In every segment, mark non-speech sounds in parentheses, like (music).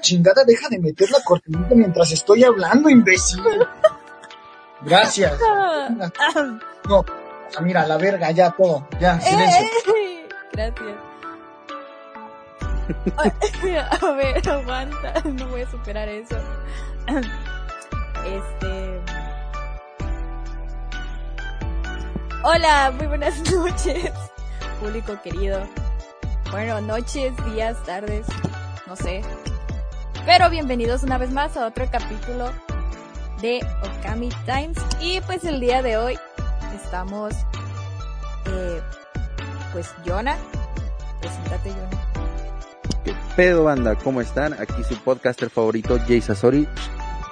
la chingada, deja de meter la cortinita mientras estoy hablando, imbécil. Gracias. (laughs) No, mira, la verga, ya todo, ya, silencio. Eh, (laughs) gracias. (laughs) A ver, aguanta, no voy a superar eso. Este. Hola, muy buenas noches, público querido. Bueno, noches, días, tardes, no sé. Pero bienvenidos una vez más a otro capítulo de Okami Times. Y pues el día de hoy estamos, eh, pues Yona. Preséntate, Yona. ¿Qué pedo, banda? ¿Cómo están? Aquí su podcaster favorito, Jay Sasori,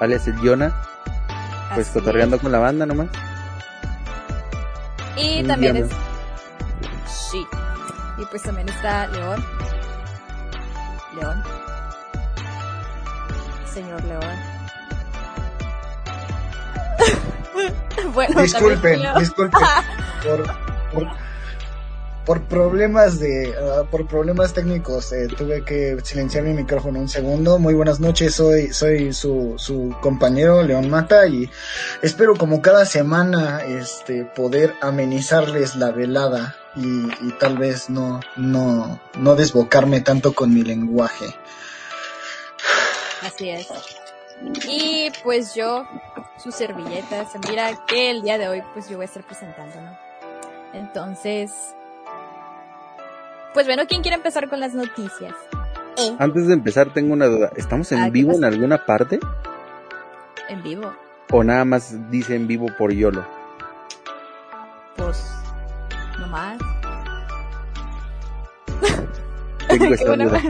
alias el Yona. Pues Así cotorreando con la banda nomás. Y Un también es. Sí. Y pues también está León. León. Señor León. (laughs) bueno, Disculpen, disculpen (laughs) por, por, por problemas de ah, por problemas técnicos eh, tuve que silenciar mi micrófono un segundo. Muy buenas noches, soy soy su, su compañero León Mata y espero como cada semana este poder amenizarles la velada y, y tal vez no no no desbocarme tanto con mi lenguaje. Así es. Y pues yo, su servilleta, se mira que el día de hoy pues yo voy a estar presentando, ¿no? Entonces, pues bueno, ¿quién quiere empezar con las noticias? Eh, Antes de empezar, tengo una duda. ¿Estamos en Ah, ¿qué vivo en alguna parte? en vivo. ¿O nada más dice en vivo por YOLO? Pues, nomás. Tengo (laughs) esa duda.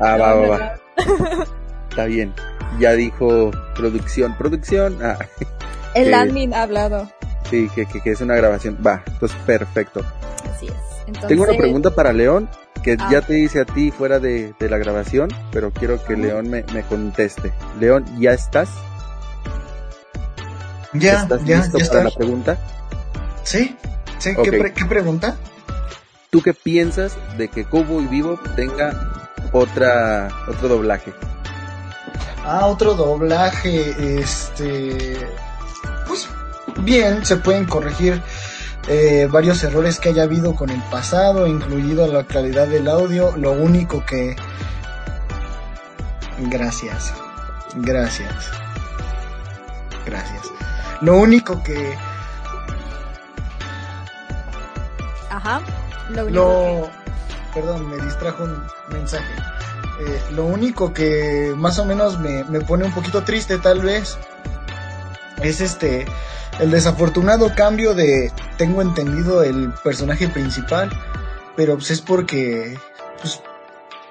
Ah, va, No, va, no, va. (laughs) Está bien. Ya dijo producción. Producción. Ah, (laughs) El admin ha hablado. sí, que, que, que es una grabación. Va, entonces perfecto. Así es. Entonces, Tengo una pregunta para León, que Ah. ya te hice a ti fuera de, de la grabación, pero quiero que. León me, me conteste. León, ¿ya estás? Ya, ¿Estás ya, listo ya para la pregunta? Sí, sí, Ok. ¿qué, pre- qué pregunta? ¿Tú qué piensas de que Cubo y Vivo tenga otra otro doblaje? Ah, otro doblaje, este, pues bien, se pueden corregir eh, varios errores que haya habido con el pasado, incluido la calidad del audio. Lo único que, gracias, gracias, gracias. Lo único que Ajá. Lo, único Lo... Perdón, me distrajo un mensaje. Eh, lo único que más o menos me, me pone un poquito triste tal vez es este el desafortunado cambio de tengo entendido el personaje principal pero pues es porque pues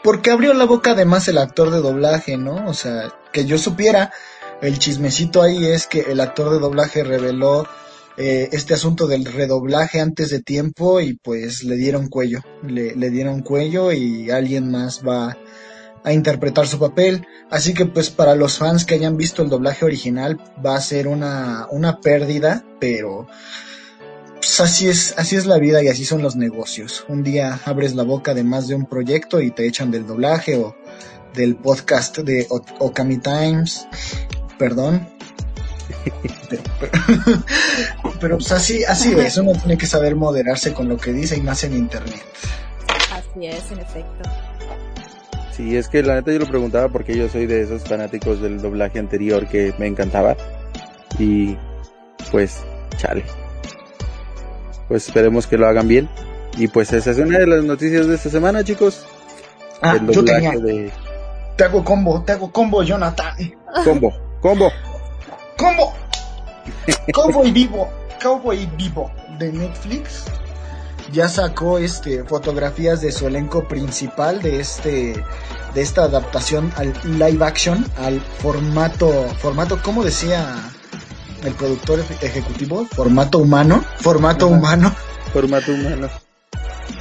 porque abrió la boca además el actor de doblaje no o sea que yo supiera el chismecito ahí es que el actor de doblaje reveló eh, este asunto del redoblaje antes de tiempo y pues le dieron cuello, le, le dieron cuello y alguien más va a interpretar su papel. Así que pues para los fans que hayan visto el doblaje original va a ser una, una pérdida, pero pues así es, así es la vida y así son los negocios. Un día abres la boca de más de un proyecto y te echan del doblaje o del podcast de O- Okami Times. Perdón. (laughs) Pero, pues así, así es, uno tiene que saber moderarse con lo que dice y más en internet. Así es, en efecto. Sí, es que la neta yo lo preguntaba porque yo soy de esos fanáticos del doblaje anterior que me encantaba. Y pues, chale. Pues esperemos que lo hagan bien. Y pues esa es una de las noticias de esta semana, chicos. Ah, el yo doblaje tenía, de te hago combo, te hago combo, Jonathan. Combo, Combo. Combo, Cowboy Vivo, Cowboy Vivo de Netflix. Ya sacó este fotografías de su elenco principal de este de esta adaptación al live action, al formato formato, ¿cómo decía el productor eje- ejecutivo? Formato humano, formato Ajá. humano. Formato humano.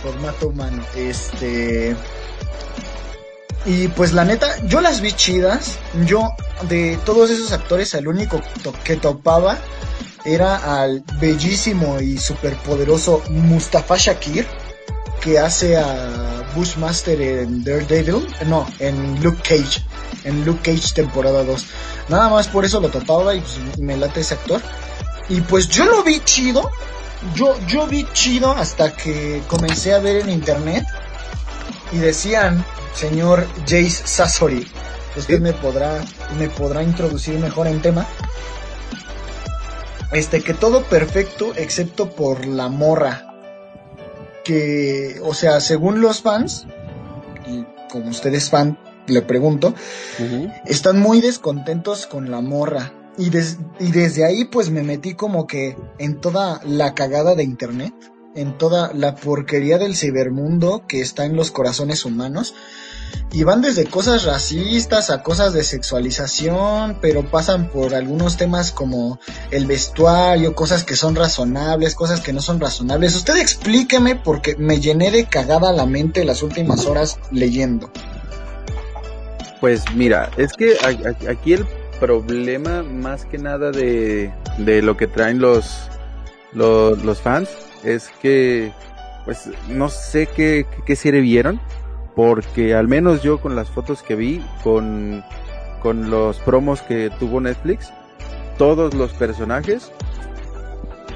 formato humano. Este. Y pues la neta, yo las vi chidas. Yo, de todos esos actores, el único to- que topaba era al bellísimo y superpoderoso Mustafa Shakir. Que hace a Bushmaster en Daredevil, no, en Luke Cage, en Luke Cage temporada 2. Nada más por eso lo topaba y pues, me late ese actor. Y pues yo lo vi chido, yo, yo vi chido hasta que comencé a ver en internet y decían, señor Jace Sassori, usted me podrá, me podrá introducir mejor en tema. Este, que todo perfecto excepto por la morra. Que, o sea, según los fans, y como ustedes fan, le pregunto, están muy descontentos con la morra. Y, y desde ahí pues me metí como que en toda la cagada de internet, en toda la porquería del cibermundo que está en los corazones humanos y van desde cosas racistas a cosas de sexualización, pero pasan por algunos temas como el vestuario, cosas que son razonables, cosas que no son razonables. Usted explíqueme porque me llené de cagada la mente las últimas horas leyendo. Pues mira, es que aquí el problema más que nada de, de lo que traen los, los, los fans es que pues no sé qué, qué serie vieron, porque al menos yo con las fotos que vi, con, con los promos que tuvo Netflix, todos los personajes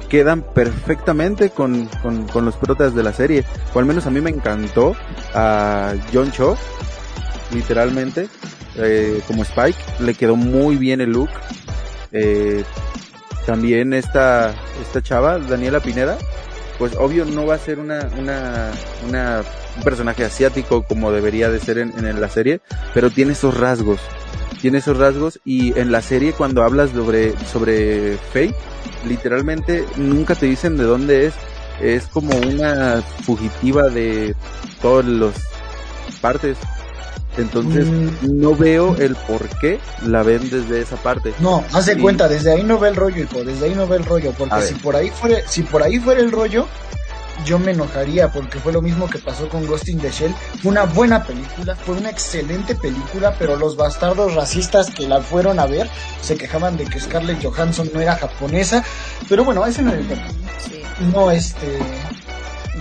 quedan perfectamente con, con, los protas de la serie. O al menos a mí me encantó a John Cho, literalmente, eh, como Spike. Le quedó muy bien el look. Eh, también esta, esta chava, Daniela Pineda, pues obvio no va a ser una, un personaje asiático como debería de ser en, la serie, pero tiene esos rasgos, tiene esos rasgos y en la serie cuando hablas sobre, sobre Faye, literalmente nunca te dicen de dónde es, es como una fugitiva de todas las partes. Entonces mm. no veo el por qué la ven desde esa parte. No, haz de cuenta, desde ahí no ve el rollo, hijo, desde ahí no ve el rollo, porque si por ahí fuera, si por ahí fuera el rollo, yo me enojaría porque fue lo mismo que pasó con Ghost in the Shell. Fue una buena película, fue una excelente película, pero los bastardos racistas que la fueron a ver se quejaban de que Scarlett Johansson no era japonesa. Pero bueno, ese no es el tema. No, este,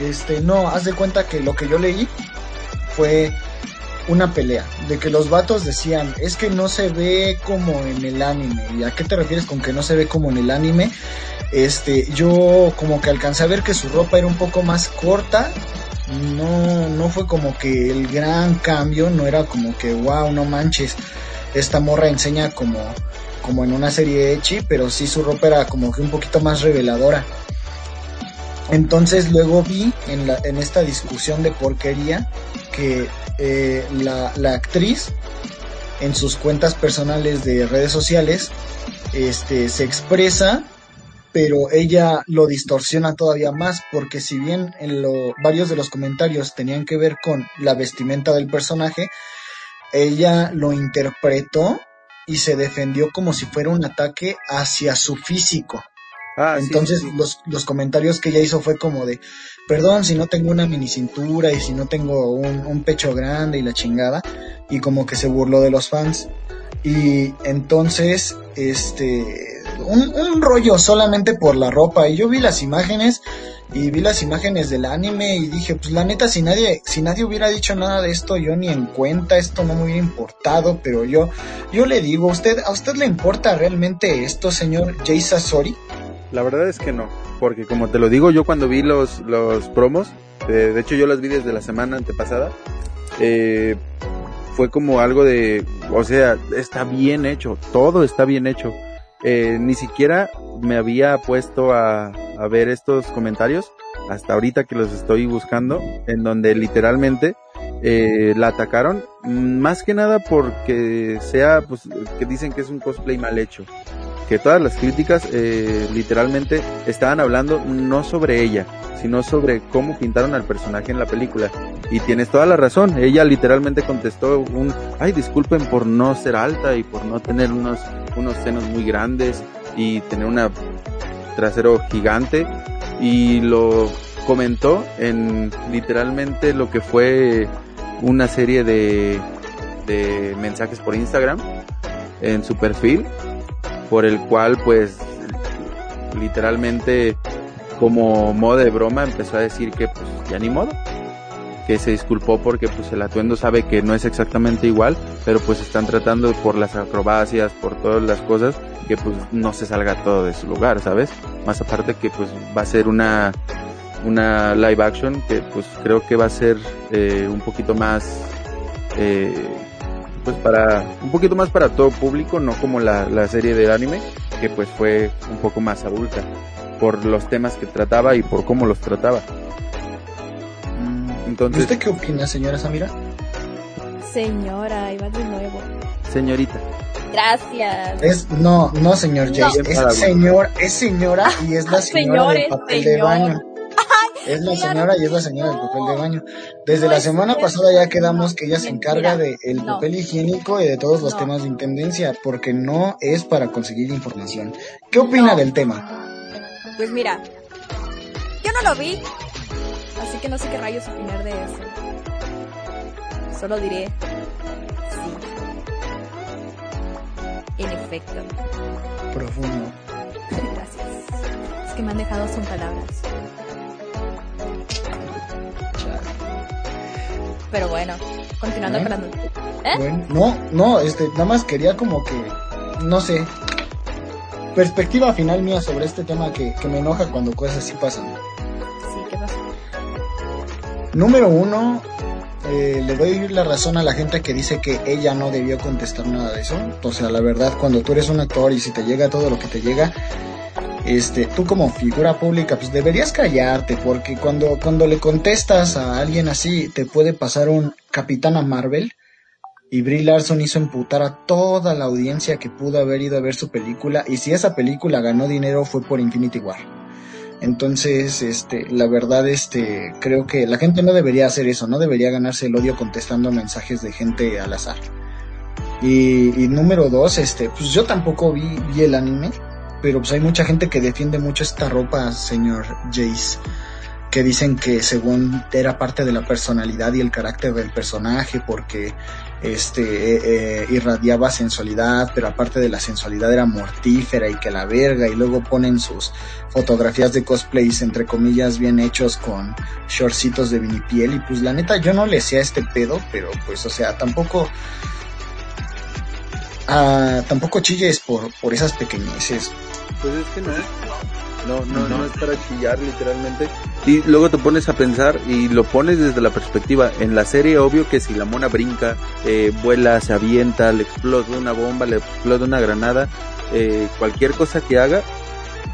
este, no, haz de cuenta que lo que yo leí fue una pelea, de que los vatos decían, es que no se ve como en el anime. ¿Y a qué te refieres con que no se ve como en el anime? Este, yo como que alcancé a ver que su ropa era un poco más corta. No, no fue como que el gran cambio, no era como que wow, no manches. Esta morra enseña como, como en una serie Echi, pero sí su ropa era como que un poquito más reveladora. Entonces luego vi en, la, en esta discusión de porquería que eh, la, actriz en sus cuentas personales de redes sociales este, se expresa pero ella lo distorsiona todavía más porque si bien en lo, varios de los comentarios tenían que ver con la vestimenta del personaje, ella lo interpretó y se defendió como si fuera un ataque hacia su físico. Ah, Entonces Los, los comentarios que ella hizo fue como de, perdón si no tengo una mini cintura y si no tengo un, un pecho grande y la chingada, y como que se burló de los fans. Y entonces, este, un, rollo solamente por la ropa. Y yo vi las imágenes y vi las imágenes del anime y dije, pues la neta, si nadie, si nadie hubiera dicho nada de esto, yo ni en cuenta, esto no me hubiera importado, pero yo, yo le digo, ¿a usted, ¿a usted le importa realmente esto, señor Jay Sasori? La verdad es que no, porque como te lo digo, yo cuando vi los, los promos, de hecho yo las vi desde la semana antepasada, eh, fue como algo de, o sea, está bien hecho, todo está bien hecho eh, ni siquiera me había puesto a, a ver estos comentarios hasta ahorita que los estoy buscando, en donde literalmente eh, la atacaron, más que nada porque sea, pues, que dicen que es un cosplay mal hecho. Que todas las críticas eh, literalmente estaban hablando no sobre ella, sino sobre cómo pintaron al personaje en la película. Y tienes toda la razón, ella literalmente contestó un, ay, disculpen por no ser alta y por no tener unos, unos senos muy grandes y tener una trasero gigante. Y lo comentó en literalmente lo que fue una serie de, de mensajes por Instagram en su perfil, por el cual pues literalmente como modo de broma empezó a decir que pues ya ni modo, que se disculpó porque pues el atuendo sabe que no es exactamente igual, pero pues están tratando por las acrobacias, por todas las cosas, que pues no se salga todo de su lugar, ¿sabes? Más aparte que pues va a ser una una live action que pues creo que va a ser eh, un poquito más eh, pues para un poquito más para todo público no como la, la serie del anime que pues fue un poco más adulta por los temas que trataba y por cómo los trataba mm, entonces ¿usted qué opina señora Samira? señora va de nuevo señorita Gracias. Es, no, no, señor Jace. Es señor, es señora y es la (laughs) señora del papel de baño. Es la señora y es la señora del papel de baño. Desde la semana pasada ya quedamos que ella se encarga del el papel higiénico y de todos los temas de intendencia, porque no es para conseguir información. ¿Qué opina del tema? Pues mira, yo no lo vi, así que no sé qué rayos opinar de eso. Solo diré sí. En efecto. Profundo. (laughs) Gracias. Es que me han dejado sin palabras. Pero bueno, continuando con la ¿Eh? Bueno, no, no, este, nada más quería como que, no sé, perspectiva final mía sobre este tema que, que me enoja cuando cosas así pasan. Sí, ¿qué pasa? Número uno, eh, le doy la razón a la gente que dice que ella no debió contestar nada de eso. O sea, la verdad, cuando tú eres un actor y si te llega todo lo que te llega, este, tú como figura pública, pues deberías callarte, porque cuando, cuando le contestas a alguien así, te puede pasar un Capitana Marvel. Y Brie Larson hizo emputar a toda la audiencia que pudo haber ido a ver su película. Y si esa película ganó dinero fue por Infinity War. Entonces, este, la verdad, este, creo que la gente no debería hacer eso, no debería ganarse el odio contestando mensajes de gente al azar. Y, número dos, este, pues yo tampoco vi el anime, pero pues hay mucha gente que defiende mucho esta ropa, señor Jace, que dicen que según era parte de la personalidad y el carácter del personaje, porque este eh, eh, irradiaba sensualidad, pero aparte de la sensualidad era mortífera y que la verga, y luego ponen sus fotografías de cosplays entre comillas bien hechos con shortcitos de vinipiel, y pues la neta yo no le sé a este pedo, pero pues o sea, tampoco ah, tampoco chilles por, por esas pequeñeces. Pues es que no. No, no, no, es para chillar literalmente. Y luego te pones a pensar y lo pones desde la perspectiva. En la serie, obvio que si la mona brinca, eh, vuela, se avienta, le explota una bomba, le explota una granada, eh, cualquier cosa que haga,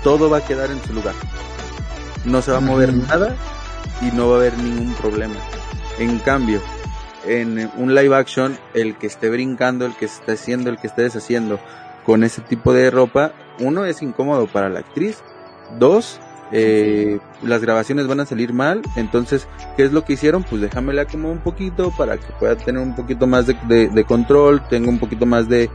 todo va a quedar en su lugar. No se va a mover nada y no va a haber ningún problema. En cambio, en un live action, el que esté brincando, el que esté haciendo, el que esté deshaciendo con ese tipo de ropa, uno es incómodo para la actriz, dos, eh, las grabaciones van a salir mal, entonces, ¿qué es lo que hicieron? Pues déjamela como un poquito para que pueda tener un poquito más de, control, tenga un poquito más de,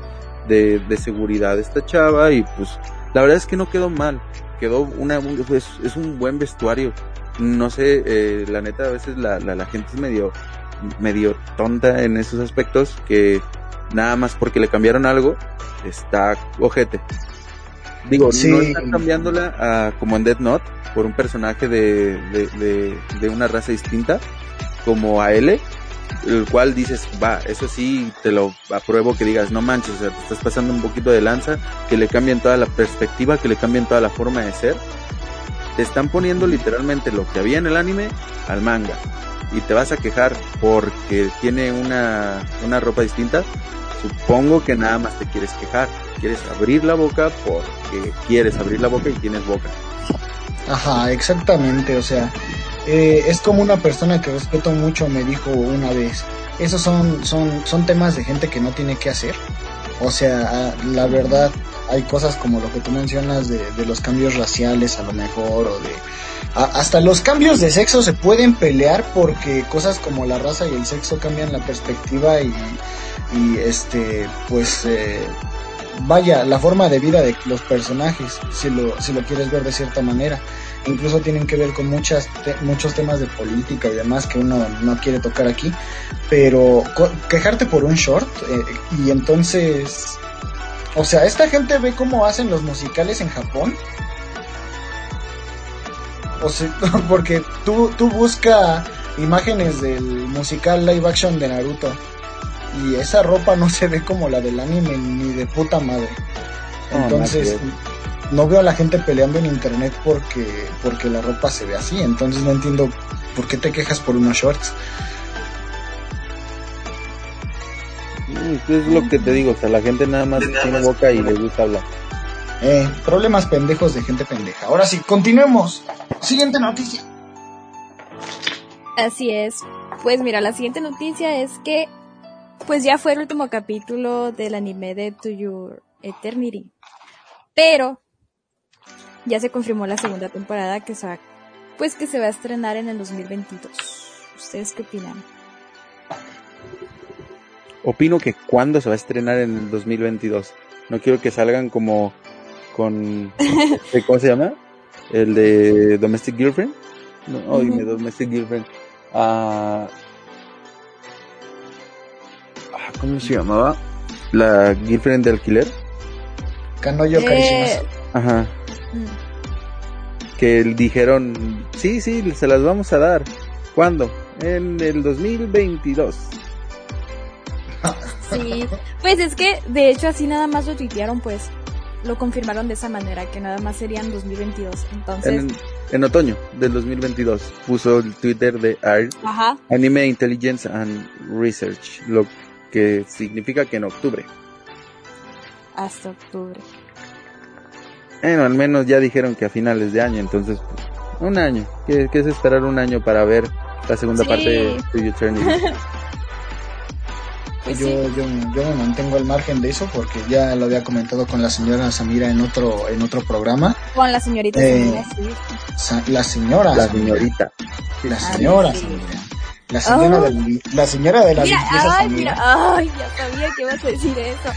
de, seguridad esta chava y pues la verdad es que no quedó mal, quedó una, es, es un buen vestuario, no sé, eh, la neta a veces la, la, la gente es medio, medio tonta en esos aspectos que nada más porque le cambiaron algo está ojete. Digo, no están cambiándola a, como en Dead Note por un personaje de, de, de, una raza distinta como a L, el cual dices, va, eso sí te lo apruebo que digas, no manches, o sea, te estás pasando un poquito de lanza, que le cambien toda la perspectiva, que le cambien toda la forma de ser. Te están poniendo literalmente lo que había en el anime al manga. Y te vas a quejar porque tiene una, una ropa distinta. Supongo que nada más te quieres quejar. Quieres abrir la boca porque quieres abrir la boca y tienes boca. Ajá, exactamente. O sea, eh, es como una persona que respeto mucho me dijo una vez. Esos son, son, son temas de gente que no tiene que hacer. O sea, la verdad, hay cosas como lo que tú mencionas de, de los cambios raciales a lo mejor o de hasta los cambios de sexo se pueden pelear porque cosas como la raza y el sexo cambian la perspectiva y, este pues eh, vaya la forma de vida de los personajes si lo si lo quieres ver de cierta manera. Incluso tienen que ver con muchas muchos temas de política y demás que uno no quiere tocar aquí pero quejarte por un short eh, y entonces o sea esta gente ve cómo hacen los musicales en Japón (laughs) porque tú, tú busca imágenes del musical live action de Naruto. Y esa ropa no se ve como la del anime ni de puta madre. Entonces, no veo a la gente peleando en internet porque, porque la ropa se ve así. Entonces no entiendo por qué te quejas por unos shorts. Es lo que te digo, o sea, la gente nada más tiene boca y le gusta hablar. Eh, problemas pendejos de gente pendeja. Ahora sí, continuemos. Siguiente noticia. Así es. Pues mira, la siguiente noticia es que pues ya fue el último capítulo del anime de To Your Eternity. Pero ya se confirmó la segunda temporada que se va, pues que se va a estrenar en el 2022. ¿Ustedes qué opinan? Opino que cuando se va a estrenar en el 2022. No quiero que salgan como con... eh, ¿Cómo se llama? El de Domestic Girlfriend. No, oye, Ujú. Domestic Girlfriend. Ah, ah, ¿Cómo se llamaba? La Girlfriend de alquiler. Kanoyo Eh, Karishimasu. Ajá. mm, Que dijeron, sí, sí, se las vamos a dar. ¿Cuándo? En el 2022. Sí, pues es que de hecho así nada más lo tuitearon, pues lo confirmaron de esa manera, que nada más serían 2022. Entonces, En, en otoño del 2022 puso el Twitter de ajá, Anime Intelligence and Research, lo que significa que en octubre. hasta octubre. Bueno, al menos ya dijeron que a finales de año, entonces pues, un año. ¿Qué, qué es esperar un año para ver la segunda Sí. parte de Eternity? (laughs) Pues yo, sí. yo, yo me mantengo al margen de eso porque ya lo había comentado con la señora Samira en otro, en otro programa. Con la señorita Eh, Samira, sí. La señora. La Samira. señorita. La señora. Ay, sí. Samira. La señora, Ah. de, la la señora de la Mira, limpieza ay, Samira. mira, ay, ya sabía que ibas a decir eso.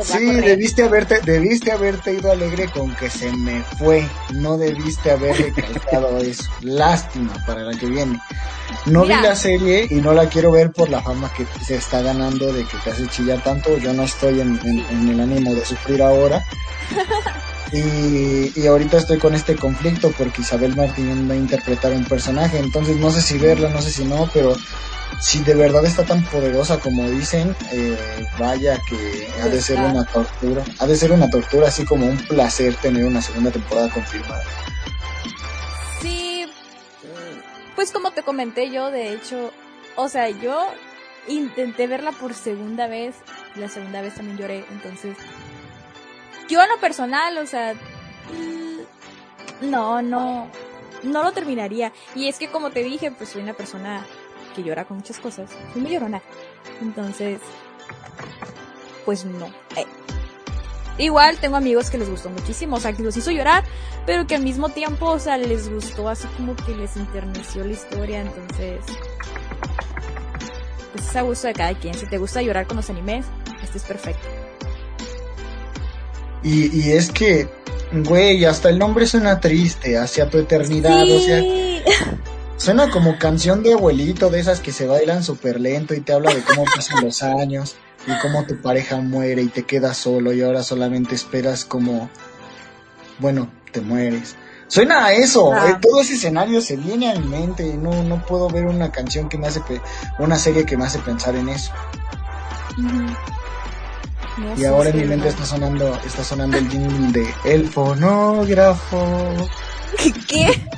Sí, debiste haberte, debiste haberte ido alegre con que se me fue. No debiste haber (laughs) recalcado eso. Lástima para la que viene. No Mira. vi la serie y no la quiero ver por la fama que se está ganando de que te hace chillar tanto. Yo no estoy en, en- en el ánimo de sufrir ahora. (laughs) Y, y ahorita estoy con este conflicto porque Isabel Martín va a interpretar un personaje. Entonces no sé si verla, no sé si no, pero si de verdad está tan poderosa como dicen, eh, vaya que ha de ser una tortura. Ha de ser una tortura, así como un placer tener una segunda temporada confirmada. Sí, pues como te comenté yo, de hecho, o sea, yo intenté verla por segunda vez, y la segunda vez también lloré, entonces, yo en lo personal, o sea, mm, no, no, no lo terminaría. Y es que como te dije, pues soy una persona que llora con muchas cosas, soy muy llorona, entonces, pues no. Eh. Igual tengo amigos que les gustó muchísimo, o sea, que los hizo llorar, pero que al mismo tiempo, o sea, les gustó así como que les enterneció la historia, entonces, pues es a gusto de cada quien. Si te gusta llorar con los animes, este es perfecto. Y, y es que, güey, hasta el nombre suena triste, hacia tu eternidad, o sea, Sí. (laughs) suena como canción de abuelito, de esas que se bailan súper lento y te habla de cómo pasan los años y cómo tu pareja muere y te quedas solo y ahora solamente esperas como, bueno, te mueres. Suena a eso, Ah. eh, todo ese escenario se viene a mi mente y no, no puedo ver una canción que me hace, pe- una serie que me hace pensar en eso. No Y ahora en mi mente está sonando, está sonando el jingle de El Fonógrafo. ¿Qué?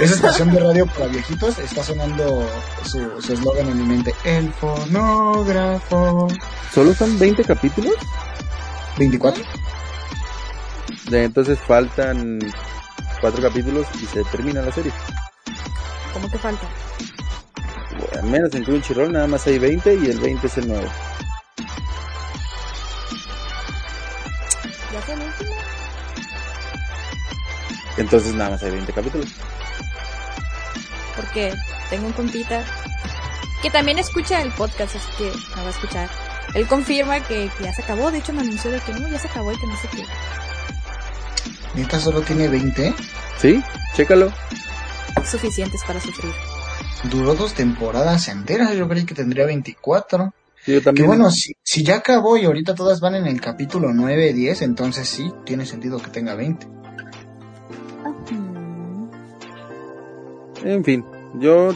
Esa estación de radio para viejitos está sonando su su eslogan en mi mente. El fonógrafo. ¿Solo son 20 capítulos? 24. De, entonces faltan cuatro capítulos y se termina la serie. ¿Cómo que falta? Bueno, al menos en Crunchyroll nada más hay 20 y el 20 es el nuevo. ¿Ya último? Entonces nada más hay 20 capítulos. Porque tengo un compita que también escucha el podcast, así que la va a escuchar. Él confirma que, que ya se acabó, de hecho me anunció de que no, ya se acabó y que no sé qué. Neta solo tiene 20. ¿Sí? Chécalo. Suficientes para sufrir. Duró dos temporadas enteras. Yo creí que tendría 24. Sí, yo Que también. bueno, si, si ya acabó y ahorita todas van en el capítulo 9, 10, entonces sí, tiene sentido que tenga 20. En fin, yo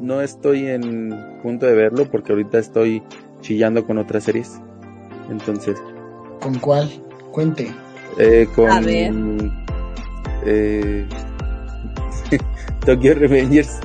no estoy en punto de verlo porque ahorita estoy chillando con otras series. Entonces. ¿Con cuál? Cuente. Eh, con. A ver. Eh, (laughs) Tokyo Revengers.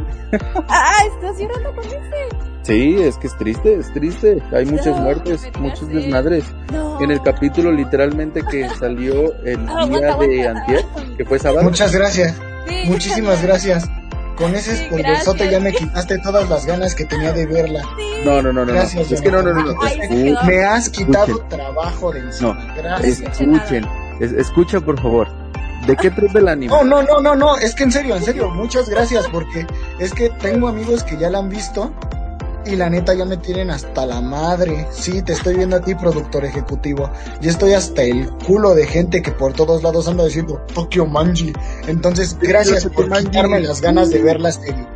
Ah, estás llorando con ese. Sí, es que es triste, es triste. Hay muchas No, muertes, muchos desmadres. No. En el capítulo literalmente que salió el (laughs) día aguanta, de antier, que fue sábado. Muchas gracias. Sí, Muchísimas gracias. Con ese Sí, espolverzote gracias. ya me quitaste todas las ganas que tenía de verla. No, no, no, no. no. Gracias, Es que no, no, no. no. Ay. Me has quitado Escuchen. trabajo de encima. No, Gracias. Escuchen, es- escucha por favor. ¿De qué trata el anime? No, no, no, no, no, es que en serio, en serio, muchas gracias porque es que tengo amigos que ya la han visto y la neta ya me tienen hasta la madre. Sí, te estoy viendo a ti, productor ejecutivo. Ya estoy hasta el culo de gente que por todos lados anda diciendo Tokyo Manji. Entonces, gracias por quitarme las ganas de ver la (laughs) serie.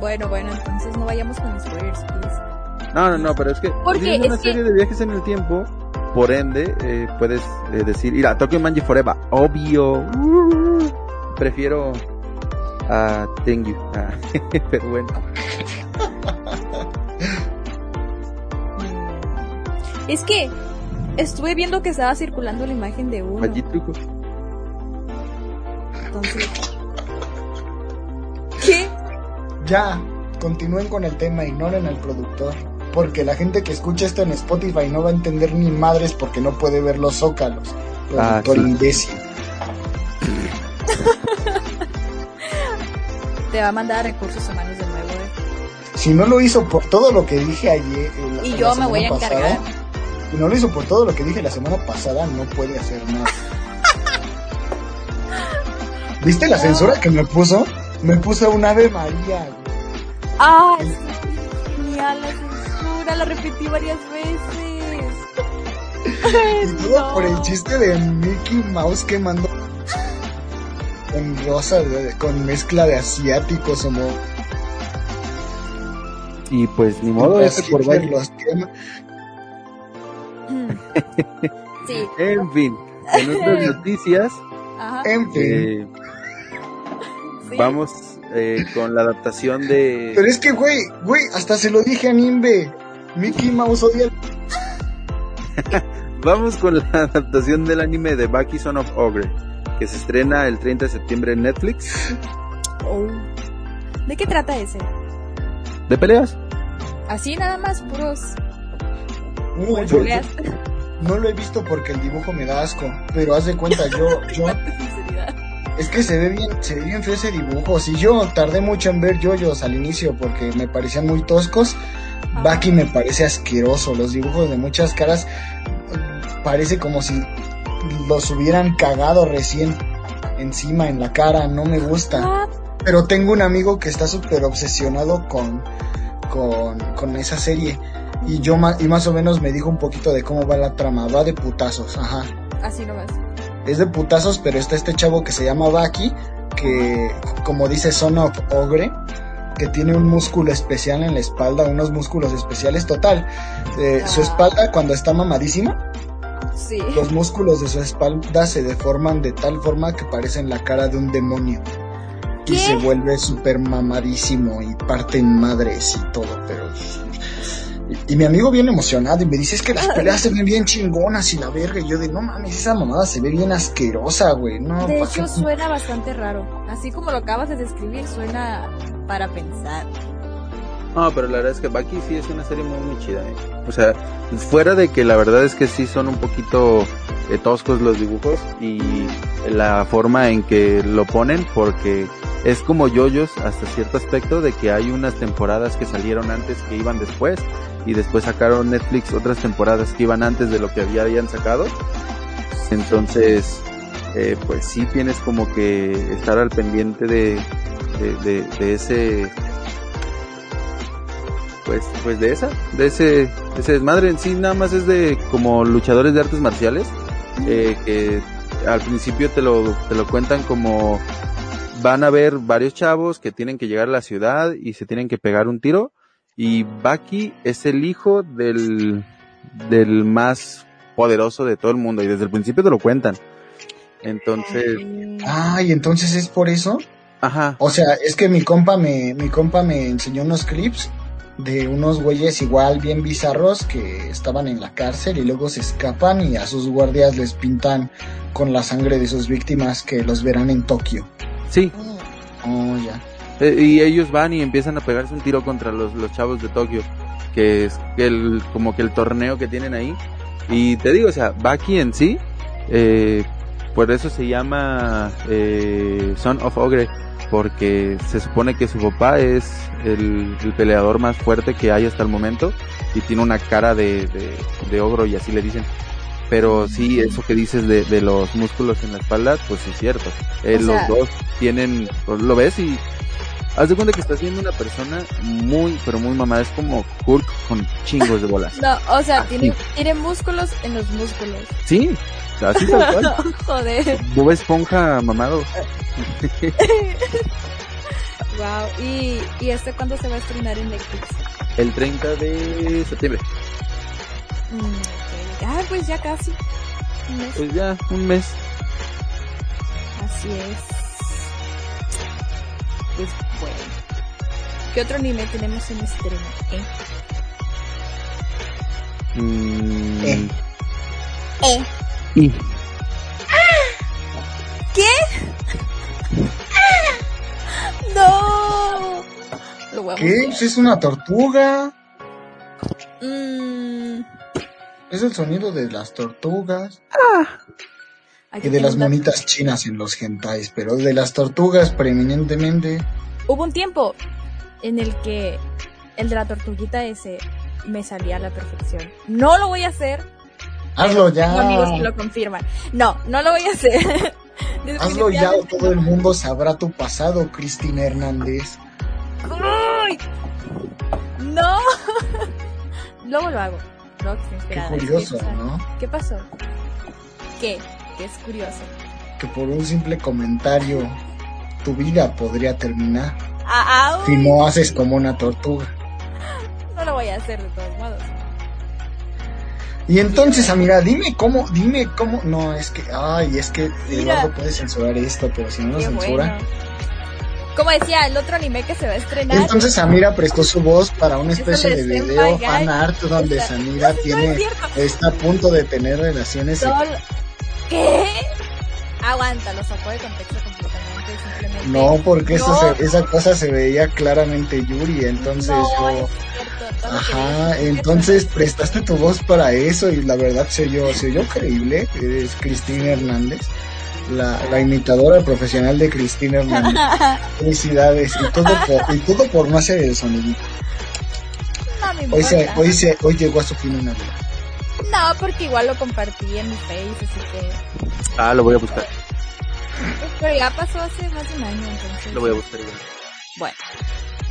Bueno, bueno, entonces no vayamos con spoilers, please. No, no, no, pero es que Porque es una es que- serie de viajes en el tiempo. Por ende, eh, puedes eh, decir, mira, Tokyo Manji Forever, obvio. Uh, prefiero a Tengu. Ah, (laughs) pero bueno. Es que estuve viendo que estaba circulando la imagen de uno. Manji Truco. Entonces. (laughs) ¿Qué? Ya, continúen con el tema, ignoren al productor. Porque la gente que escucha esto en Spotify no va a entender ni madres porque no puede ver los zócalos. Ah, Productor sí. imbécil. (laughs) Te va a mandar a recursos humanos de nuevo. eh. Si no lo hizo por todo lo que dije ayer. eh, la- Y yo me voy a pasada, encargar. Si no lo hizo por todo lo que dije la semana pasada, no puede hacer nada. (laughs) ¿Viste la No. censura que me puso? Me puso un Ave María. ¡Ah! Genial la censura, la repetí varias veces. (laughs) Y todo No. por el chiste de Mickey Mouse que mandó con rosa, con mezcla de asiáticos o no. Y pues ni modo, ese por los. (laughs) Sí, En fin, en otras (laughs) noticias, ajá. En fin. eh, sí. vamos eh, con la adaptación de... Pero es que, güey, güey, hasta se lo dije a Nimbe. Mickey Mouse odia (laughs) Vamos con la adaptación del anime de Baki Son of Ogre, que se estrena el 30 de septiembre en Netflix. Oh. ¿De qué trata ese? ¿De peleas? Así nada más, puros Uh, yo- peleas. no lo he visto porque el dibujo me da asco. Pero haz de cuenta, yo, (laughs) yo, es que se ve bien, se ve bien feo ese dibujo. Si yo tardé mucho en ver yoyos al inicio porque me parecían muy toscos, Ajá. Baki me parece asqueroso. Los dibujos de muchas caras parece como si los hubieran cagado recién encima en la cara. No me gusta. Pero tengo un amigo que está súper obsesionado con, con, con esa serie. Y yo y más o menos me dijo un poquito de cómo va la trama. Va de putazos, ajá. así nomás. Es de putazos, pero está este chavo que se llama Baki, que como dice Son of Ogre, que tiene un músculo especial en la espalda, unos músculos especiales total. Eh, Su Ah. espalda cuando está mamadísima, Sí. los músculos de su espalda se deforman de tal forma que parecen la cara de un demonio. Y se vuelve súper mamadísimo y parten madres y todo, pero... Y, y mi amigo bien emocionado y me dice, es que las peleas se ven bien chingonas y la verga. Y yo de, no mames, esa mamada se ve bien asquerosa, güey. No, De ¿pa' hecho, qué? suena bastante raro. Así como lo acabas de describir, suena para pensar. No, pero la verdad es que Baki sí es una serie muy, muy chida. ¿eh? O sea, fuera de que la verdad es que sí son un poquito eh, toscos los dibujos y la forma en que lo ponen, porque es como yoyos hasta cierto aspecto de que hay unas temporadas que salieron antes que iban después y después sacaron Netflix otras temporadas que iban antes de lo que había, habían sacado. Entonces, eh, pues sí tienes como que estar al pendiente de, de, ese pues pues de esa de ese de ese desmadre en sí nada más es de como luchadores de artes marciales eh, que al principio te lo te lo cuentan como van a ver varios chavos que tienen que llegar a la ciudad y se tienen que pegar un tiro y Baki es el hijo del del más poderoso de todo el mundo y desde el principio te lo cuentan entonces Ay, entonces es por eso. Ajá. O sea, es que mi compa me, mi compa me enseñó unos clips de unos güeyes igual bien bizarros que estaban en la cárcel y luego se escapan y a sus guardias les pintan con la sangre de sus víctimas que los verán en Tokio. Sí. Oh, ya. Eh, y ellos van y empiezan a pegarse un tiro contra los, los chavos de Tokio, que es el, como que el torneo que tienen ahí. Y te digo, o sea, Baki en sí, eh, por eso se llama eh, Son of Ogre, porque se supone que su papá es el, el peleador más fuerte que hay hasta el momento y tiene una cara de, de, de ogro y así le dicen. Pero sí, eso que dices de, de los músculos en la espalda, pues sí es cierto. Eh, los sea- dos tienen, pues, lo ves y haz de cuenta que estás viendo una persona muy, pero muy mamada. Es como Hulk con chingos de bolas. (laughs) No, o sea, tiene, tiene músculos en los músculos. Sí, así tal cual. (laughs) Joder. Bob Esponja mamado. (laughs) Wow. ¿Y, ¿Y este cuándo se va a estrenar en Netflix? El 30 de septiembre. Mm. Ah, pues ya casi. Un mes. Pues ya, un mes. Así es. Pues bueno. ¿Qué otro anime tenemos en estreno? ¿Eh? Mm, Eh. ¿Eh? Y ¡No! Lo voy a ¿Qué? Pues es una tortuga. Mm, Es el sonido de las tortugas aquí y de las dato. monitas chinas en los hentais, pero de las tortugas preeminentemente. Hubo un tiempo en el que el de la tortuguita ese me salía a la perfección. No lo voy a hacer. Hazlo Tengo amigos que ya. lo confirman. No, no lo voy a hacer. (laughs) Hazlo ya o todo el mundo sabrá tu pasado, Cristina Hernández. ¡Ay! No. (laughs) Luego lo hago. Qué curioso, ¿no? ¿Qué pasó? ¿Qué? ¿Qué es curioso? Que por un simple comentario tu vida podría terminar Ah, ah, si uy, no haces como una tortuga. no lo voy a hacer de todos modos. Y entonces, amiga, dime cómo, dime cómo. No, es que, ay, es que. Eduardo puede censurar esto, pero si no lo censura. bueno. Como decía, el otro anime que se va a estrenar. Entonces Samira prestó su voz para una Es especie de de video fan art donde Está- Samira No tiene está a punto de tener relaciones Sol- ¿Qué? Aguanta, lo sacó de contexto completamente. Simplemente. no porque eso se- esa cosa se veía claramente Yuri entonces no, yo es ajá es entonces prestaste tu voz para eso y la verdad se oyó se oyó creíble eres Cristina Hernández la, la imitadora profesional de Cristina Hernández (laughs) felicidades y todo por, y todo por no hacer el sonidito. No me hoy se, importa. hoy se hoy llegó a su fin una vida No, porque igual lo compartí en mi face, así que. Ah, lo voy a buscar. Pero ya pasó hace más de un año, entonces. Lo voy a buscar igual. Bueno,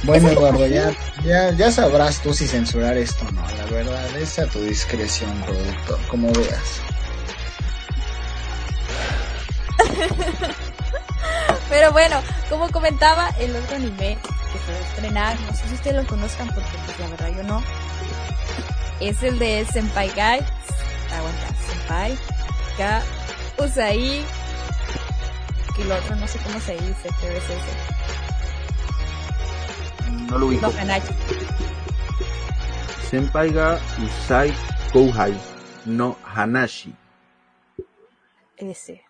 Bueno, Eduardo, ya, ya, sabrás tú si censurar esto o no. La verdad, es a tu discreción, productor, como veas. (laughs) pero bueno, como comentaba, el otro anime que a estrenar, no sé si ustedes lo conozcan porque pues la verdad yo no, es el de Senpai Guy. Aguanta, Senpai Ga Usai. Que el otro no sé cómo se dice, pero es ese. No lo ubico. No. Senpai ga Usai Kouhai no Hanashi. Ese.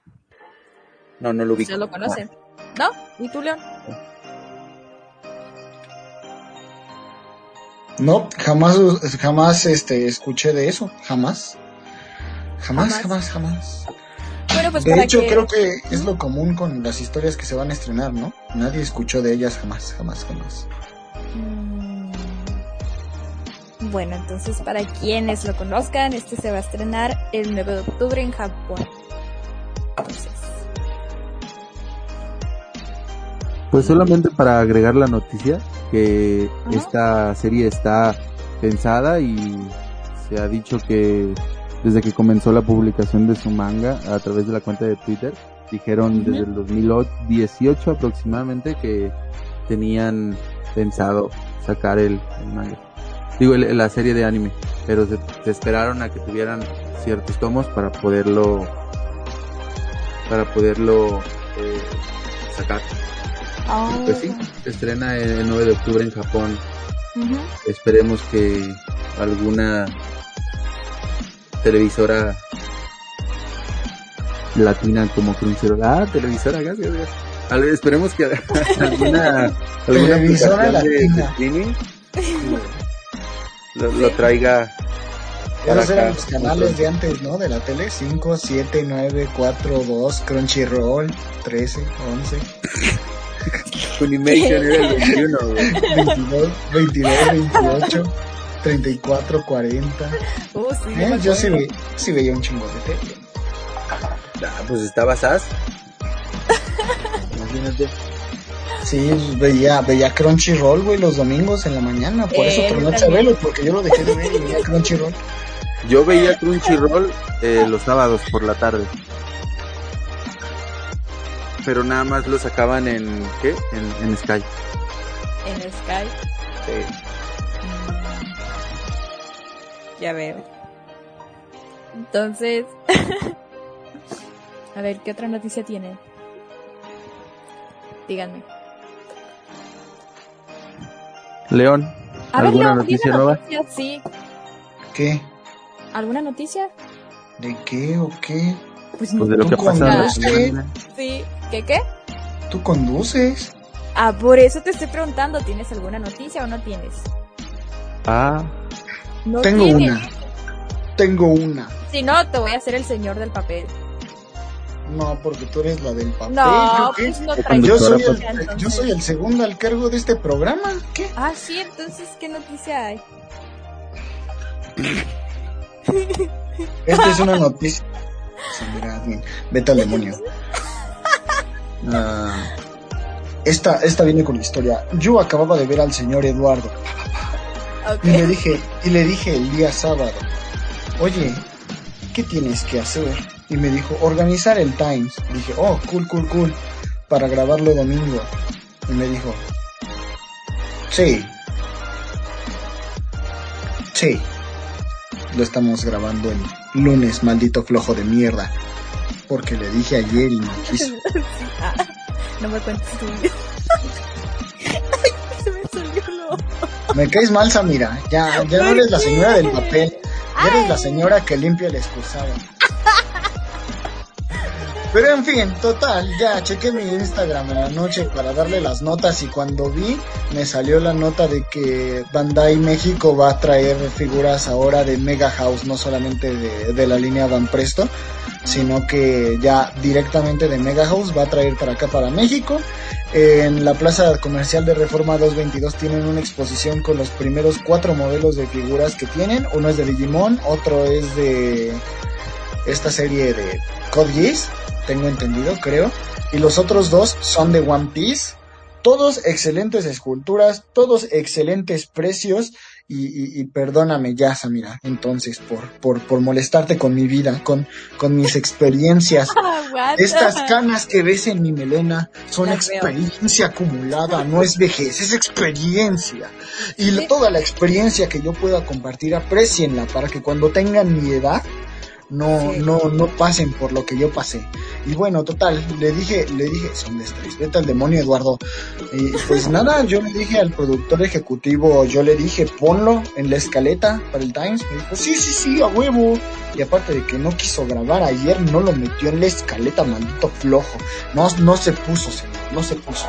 No, no lo ubico. ¿Ustedes lo conocen? ¿No? ¿Y tú, León? No, jamás, jamás, este, escuché de eso. Jamás. Jamás, Jamás. jamás, jamás. Bueno, pues De para hecho, que... creo que es lo común con las historias que se van a estrenar, ¿no? Nadie escuchó de ellas jamás, jamás, jamás. Mm, Bueno, entonces para quienes lo conozcan, este se va a estrenar el 9 de octubre en Japón. Entonces, Pues solamente para agregar la noticia que Ajá. esta serie está pensada y se ha dicho que desde que comenzó la publicación de su manga a través de la cuenta de Twitter, dijeron desde el 2018 aproximadamente que tenían pensado sacar el, el manga. Digo, el- la serie de anime, pero se, se esperaron a que tuvieran ciertos tomos para poderlo para poderlo eh, sacar. Oh. Pues sí, se estrena el 9 de octubre en Japón. Esperemos que alguna televisora latina como Crunchyroll. Ah, televisora, gracias. gracias. Al- esperemos que (laughs) alguna, alguna Televisora aplicación de- de latina. streaming lo, lo traiga Esos eran los canales de antes, ¿no? De la tele. 5, 7, 9, 4, 2, Crunchyroll, 13, 11, Funimation era el 21, güey. 22, 22, 28, 34, 40. Uh, sí, ¿Eh? Yo sí, ve- sí veía un chingo de tele. Ah, pues estaba SAS. Imagínate. Sí, veía, veía Crunchyroll, güey, los domingos en la mañana. Por eso Eh, tronó también. Chabelo, porque yo lo dejé de ver y veía Crunchyroll. Yo veía Crunchyroll eh, los sábados por la tarde. Pero nada más lo sacaban en, ¿qué? En, en Sky. En Sky. Ya veo. Entonces, (laughs) a ver, ¿qué otra noticia tiene? Díganme. León, A ver, ¿alguna León, noticia nueva? Sí. ¿Qué? ¿Alguna noticia? ¿De qué o qué? Pues, Pues de lo que semana. sí. ¿Qué qué? ¿Tú conduces? Ah, por eso te estoy preguntando, ¿tienes alguna noticia o no tienes? Ah, No Tengo tienes. una. Tengo una. Si no, te voy a hacer el señor del papel. No, porque tú eres la del papel. No, ¿yo qué? pues no Yo traigo Yo soy, el, yo entonces. soy el segundo al cargo de este programa. ¿Qué? Ah, sí, entonces, ¿qué noticia hay? (laughs) Esta es una noticia. Vete al demonio. (laughs) Ah, esta, esta viene con la historia. Yo acababa de ver al señor Eduardo y le dije, y le dije el día sábado, oye, ¿qué tienes que hacer? Y me dijo, organizar el Times. Dije, oh, cool, cool, cool, para grabarlo domingo. Y me dijo, sí, sí, lo estamos grabando el lunes, maldito flojo de mierda. Porque le dije ayer y no (laughs) quiso. Ah, no me cuentes tu. (laughs) Ay, se me salió lo. Me caes mal, Samira. Ya, ya no eres la señora del papel. Ya eres la señora que limpia el excusado. Pero en fin, total, ya chequé mi Instagram en la noche para darle las notas y cuando vi me salió la nota de que Bandai México va a traer figuras ahora de Mega House, no solamente de, la línea Van Presto, sino que ya directamente de Mega House va a traer para acá para México. En la plaza comercial de Reforma 222 tienen una exposición con los primeros cuatro modelos de figuras que tienen. Uno es de Digimon, otro es de esta serie de Code tengo entendido, creo. Y los otros dos son de One Piece. Todos excelentes esculturas, todos excelentes precios. Y, y- y perdóname ya, Samira, entonces, por, por, por molestarte con mi vida, con, con mis (laughs) experiencias. Aguanta. Estas canas que ves en mi melena son Las veo. experiencia acumulada, no es vejez, es experiencia. Y toda la experiencia que yo pueda compartir, aprecienla para que cuando tengan mi edad no, Sí. no, no pasen por lo que yo pasé. Y bueno, total, le dije, le dije, son de estrés, vete al demonio Eduardo. Y pues (laughs) nada, yo le dije al productor ejecutivo, yo le dije, ponlo en la escaleta para el Times. Me dijo, sí, sí, sí, a huevo. Y aparte de que no quiso grabar ayer, no lo metió en la escaleta, maldito flojo. No, no se puso, señor, no se puso.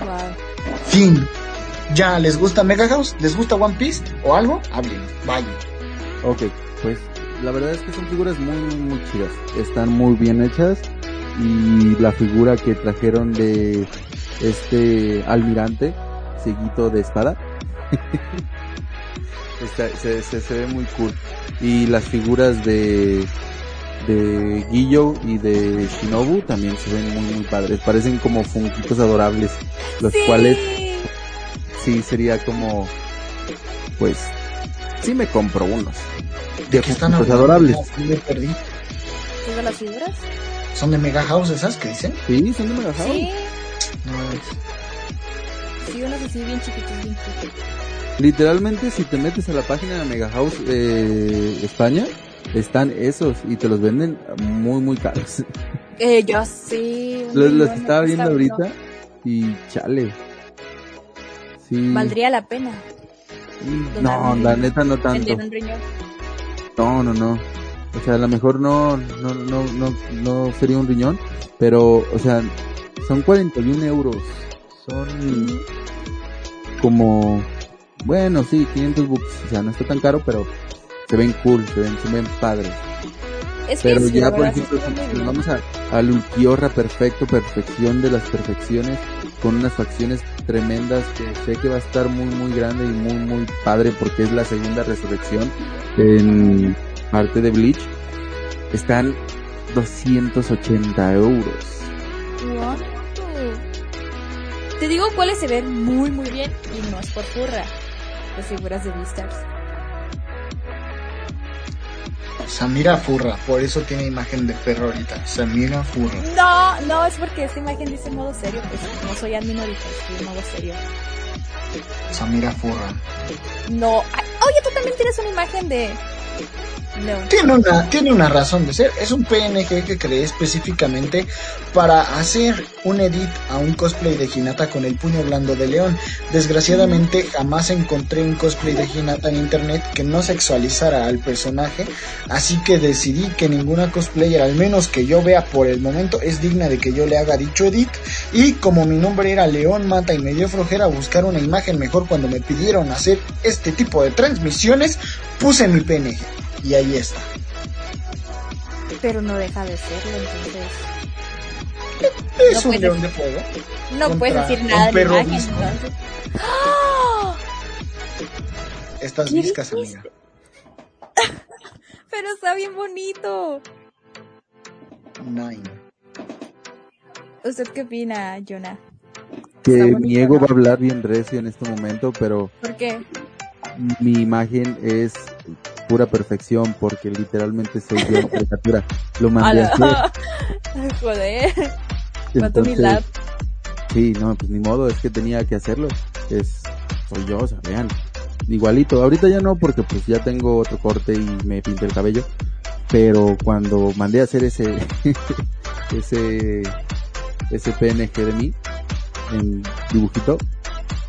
Wow. Fin. ¿Ya les gusta Mega House? ¿Les gusta One Piece? ¿O algo? Hablen, vayan. ok, pues la verdad es que son figuras muy, muy, muy chidas. Están muy bien hechas y la figura que trajeron de este almirante, seguito de espada, (laughs) está- se, se, se ve muy cool. Y las figuras de de Guillo y de Shinobu también se ven muy muy padres, parecen como funquitos adorables, los Sí. cuales sí sería como pues sí me compro unos de ¿Qué están hablando? adorables. Me perdí. ¿Tú de las figuras? ¿Son de Mega House esas que dicen? Sí, son de Mega House. Sí. No, Sí, unos así bien chiquitos, bien chiquitos. Literalmente si te metes a la página de Mega House eh, España están esos y te los venden muy muy caros. Eh, yo sí. Los, estaba viendo ahorita y chale. Sí. Valdría la pena. No, la neta no tanto. No, no, no. O sea, a lo mejor no, no, no, no, no sería un riñón, pero, o sea, son 41 euros. Son como, bueno, sí, 500 bucks. O sea, no está tan caro, pero se ven cool, se ven, se ven padres. pero ya, por ejemplo, si vamos a, al Ulquiorra perfecto, perfección de las perfecciones, con unas facciones tremendas que sé que va a estar muy, muy grande y muy, muy padre porque es la segunda resurrección en parte de Bleach. Están 280 euros. Te digo cuáles se ven muy muy bien y no es por furra. Las figuras de Beastars. Samira Furra, por eso tiene imagen de perro ahorita. Samira Furra. No, no, es porque esta imagen dice modo serio, pues no soy admin ahorita, estoy modo serio. Samira Furra. No, oye, tú también tienes una imagen de tiene una, tiene una razón de ser. Es un PNG que creé específicamente para hacer un edit a un cosplay de Hinata con el puño blando de león. Desgraciadamente jamás encontré un cosplay de Hinata en internet que no sexualizara al personaje. Así que decidí que ninguna cosplayer, al menos que yo vea por el momento, es digna de que yo le haga dicho edit. Y como mi nombre era León Mata y me dio flojera buscar una imagen mejor cuando me pidieron hacer este tipo de transmisiones, puse mi PNG y ahí está. Pero no deja de serlo, entonces. Es un león de fuego. No puedes decir nada de imagen, entonces. ¡Ah! Estás viscas, amiga. (laughs) Pero está bien bonito. Nine. ¿Usted qué opina, Jonah? Que mi ego va a hablar bien recio en este momento, pero... ¿Por qué? Mi imagen es pura perfección porque literalmente soy yo en caricatura. Lo mandé (laughs) a. (laughs) Joder. Cuánto. Sí, no, pues ni modo, es que tenía que hacerlo. Es, soy yo, o sea, vean. Igualito, ahorita ya no porque pues ya tengo otro corte y me pinté el cabello. Pero cuando mandé a hacer ese, (laughs) ese, ese PNG de mí, en dibujito,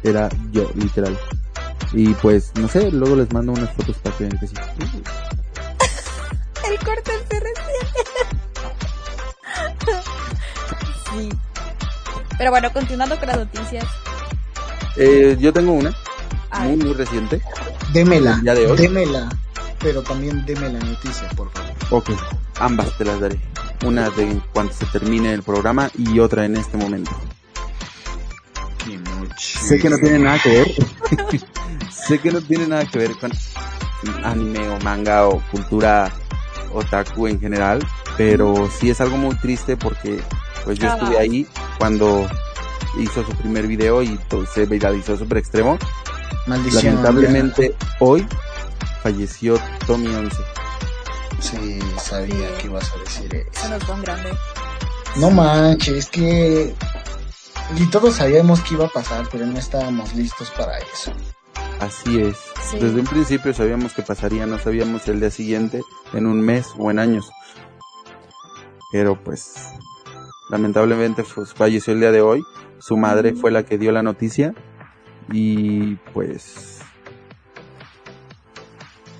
era yo, literal. Y pues, no sé, luego les mando unas fotos para que vean que sí. (laughs) El corte se (laughs) sí. Pero bueno, continuando con las noticias. Eh, yo tengo una, muy, muy reciente. Démela, ya de hoy. démela, pero también déme la noticia, por favor. Ok, ambas te las daré. Una de cuando se termine el programa y otra en este momento. Sé que no tiene nada que ver. (laughs) sé que no tiene nada que ver con anime o manga o cultura otaku en general, pero sí es algo muy triste porque pues yo estuve ahí cuando hizo su primer video y se viralizó super extremo. Maldición. Lamentablemente hoy falleció Tommy 11. Sí, sabía que ibas a decir eso. No es grande. No manches, es que y todos sabíamos que iba a pasar, pero no estábamos listos para eso. Así es. Desde un principio sabíamos que pasaría, no sabíamos el día siguiente, en un mes o en años. Pero pues, lamentablemente pues, falleció el día de hoy. Su madre fue la que dio la noticia. Y pues,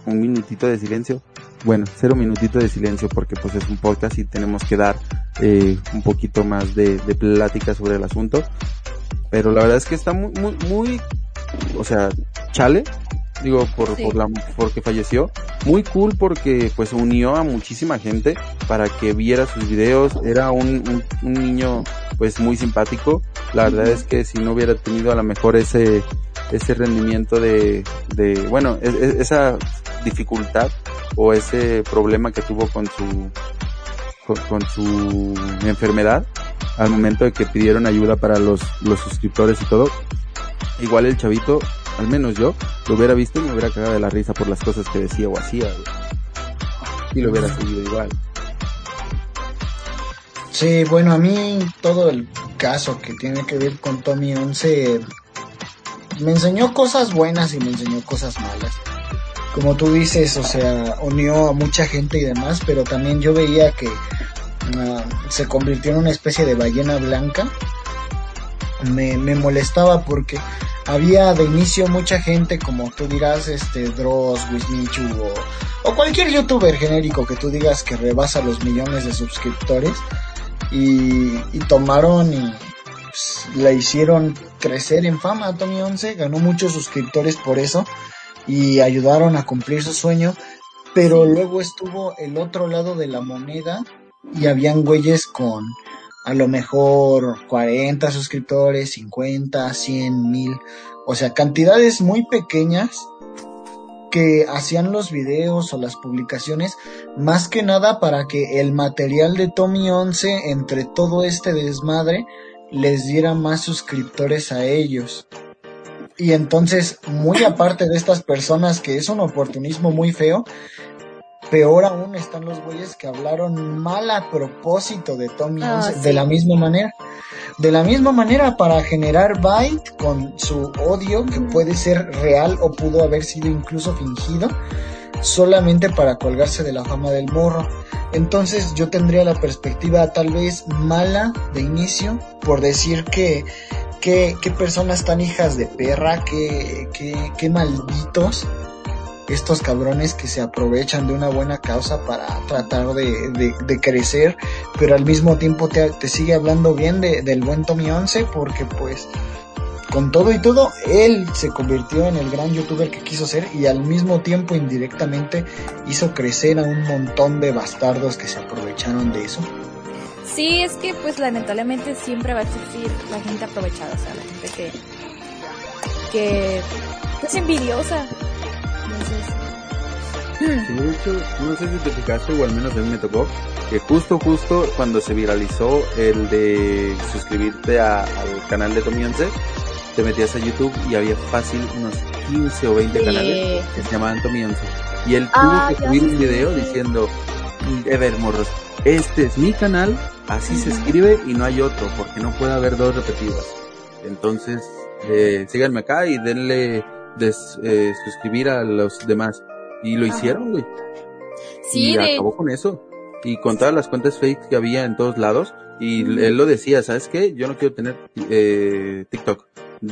un minutito de silencio. Bueno, cero minutito de silencio porque pues es un podcast y tenemos que dar eh, un poquito más de, de plática sobre el asunto. Pero la verdad es que está muy, muy, muy, o sea, chale, digo, por, por la, porque falleció. Muy cool porque pues unió a muchísima gente para que viera sus videos. Era un, un, niño pues muy simpático. La verdad es que si no hubiera tenido a lo mejor ese, ese rendimiento de, de bueno, e, e, esa dificultad o ese problema que tuvo con su, con, su enfermedad al momento de que pidieron ayuda para los, los suscriptores y todo. Igual el chavito, al menos yo, lo hubiera visto y me hubiera cagado de la risa por las cosas que decía o hacía. Y lo hubiera seguido igual. Sí, bueno, a mí todo el caso que tiene que ver con Tommy 11 me enseñó cosas buenas y me enseñó cosas malas como tú dices, o sea, unió a mucha gente y demás, pero también yo veía que ah, se convirtió en una especie de ballena blanca, me, me molestaba porque había de inicio mucha gente, como tú dirás, este Dross, Wismichu o, o cualquier youtuber genérico que tú digas que rebasa los millones de suscriptores y, y tomaron y pues, la hicieron crecer en fama. Tommy 11 ganó muchos suscriptores por eso y ayudaron a cumplir su sueño, pero luego estuvo el otro lado de la moneda y habían güeyes con a lo mejor 40 suscriptores, 50, 100, 1000, o sea, cantidades muy pequeñas que hacían los videos o las publicaciones más que nada para que el material de Tommy 11 entre todo este desmadre les diera más suscriptores a ellos. Y entonces, muy aparte de estas personas que es un oportunismo muy feo, peor aún están los güeyes que hablaron mal a propósito de Tommy Ah, 11 sí. de la misma manera. De la misma manera para generar bait con su odio que puede ser real o pudo haber sido incluso fingido solamente para colgarse de la fama del morro. Entonces yo tendría la perspectiva tal vez mala de inicio por decir que qué, personas tan hijas de perra, qué, qué, qué malditos estos cabrones que se aprovechan de una buena causa para tratar de, de, de crecer, pero al mismo tiempo te, te sigue hablando bien de, del buen Tommy 11 porque pues con todo y todo, él se convirtió en el gran youtuber que quiso ser y al mismo tiempo indirectamente hizo crecer a un montón de bastardos que se aprovecharon de eso. Sí, es que pues lamentablemente siempre va a existir la gente aprovechada, o sea, la gente que que es envidiosa. Entonces, Sí, de hecho, no sé si te fijaste, o al menos a mí me tocó, que justo, justo cuando se viralizó el de suscribirte a- al canal de Tommy 11, te metías a YouTube y había fácil unos 15 o 20 Sí. canales que se llamaban Tommy 11. Y él Ah, tuvo que subir un video diciendo, a ver, morros, este es mi canal, así se escribe y no hay otro, porque no puede haber dos repetidas. Entonces, eh, síganme acá y denle des- eh, suscribir a los demás. Y lo Ajá. hicieron, güey. sí, y de acabó con eso. Y con todas las cuentas fake que había en todos lados. Y él lo decía, ¿sabes qué? Yo no quiero tener eh, TikTok.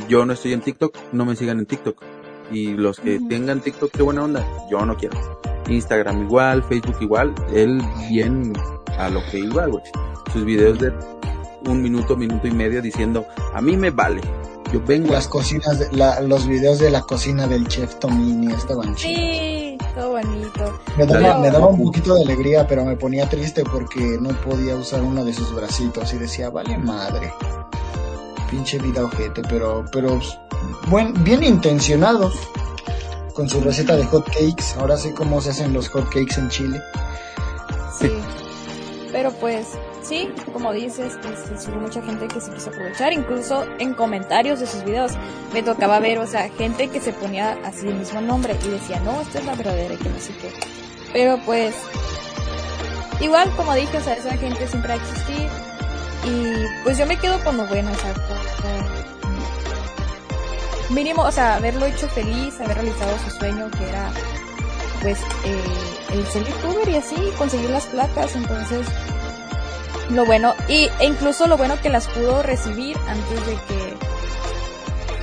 Yo no estoy en TikTok, no me sigan en TikTok. Y los que tengan TikTok, qué buena onda. Yo no quiero. Instagram igual, Facebook igual. Él bien a lo que iba, güey. Sus videos de un minuto, minuto y medio diciendo, a mí me vale. Yo vengo Las cocinas, de- la- los videos de la cocina del chef Tomini estaban chidos. sí, todo bonito. Me daba, Pero- me daba un poquito de alegría, pero me ponía triste porque no podía usar uno de sus bracitos y decía, vale madre. Pinche vida ojete, pero, pero, buen, bien intencionados con su receta de hot cakes. Ahora sé cómo se hacen los hot cakes en Chile. Sí. Pero pues, sí, como dices, hubo mucha gente que se quiso aprovechar, incluso en comentarios de sus videos me tocaba ver, o sea, gente que se ponía así el mismo nombre y decía, no, esta es la verdadera y que no sé qué. Pero pues, igual como dije, o sea, esa gente siempre va a existir y pues yo me quedo con lo bueno, o sea, mínimo, o sea, haberlo hecho feliz, haber realizado su sueño que era pues eh, el ser youtuber y así conseguir las placas entonces lo bueno y e incluso lo bueno que las pudo recibir antes de que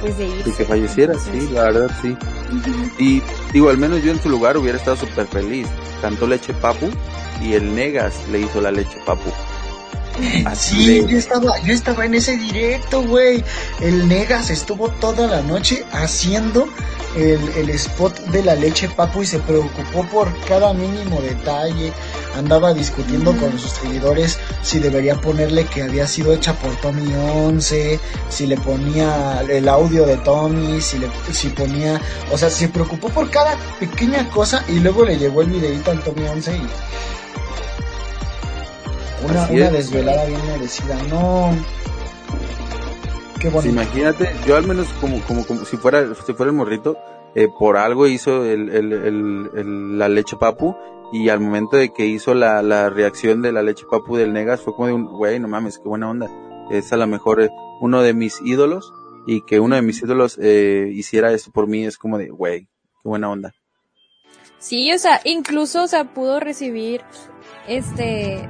pues de ir y que falleciera, sí, la verdad, sí. Y digo, al menos yo en su lugar hubiera estado súper feliz. Cantó Leche Papu y el Negas le hizo la Leche Papu. Así Sí, de- yo estaba, yo estaba en ese directo, güey. El Negas estuvo toda la noche haciendo el, el spot de la leche papu y se preocupó por cada mínimo detalle. Andaba discutiendo con sus seguidores si debería ponerle que había sido hecha por Tommy 11, si le ponía el audio de Tommy, si le si ponía, o sea, se preocupó por cada pequeña cosa y luego le llegó el videito al Tommy 11 y una, una es. desvelada bien merecida. No. Qué bonito. imagínate, yo al menos como, como, como si fuera, si fuera el morrito, eh, por algo hizo el, el, el, el- la leche papu y al momento de que hizo la, la reacción de la leche papu del Negas fue como de un, güey, no mames, qué buena onda. Es a lo mejor eh, uno de mis ídolos y que uno de mis ídolos eh, hiciera esto por mí es como de, güey, qué buena onda. sí o sea incluso o sea pudo recibir este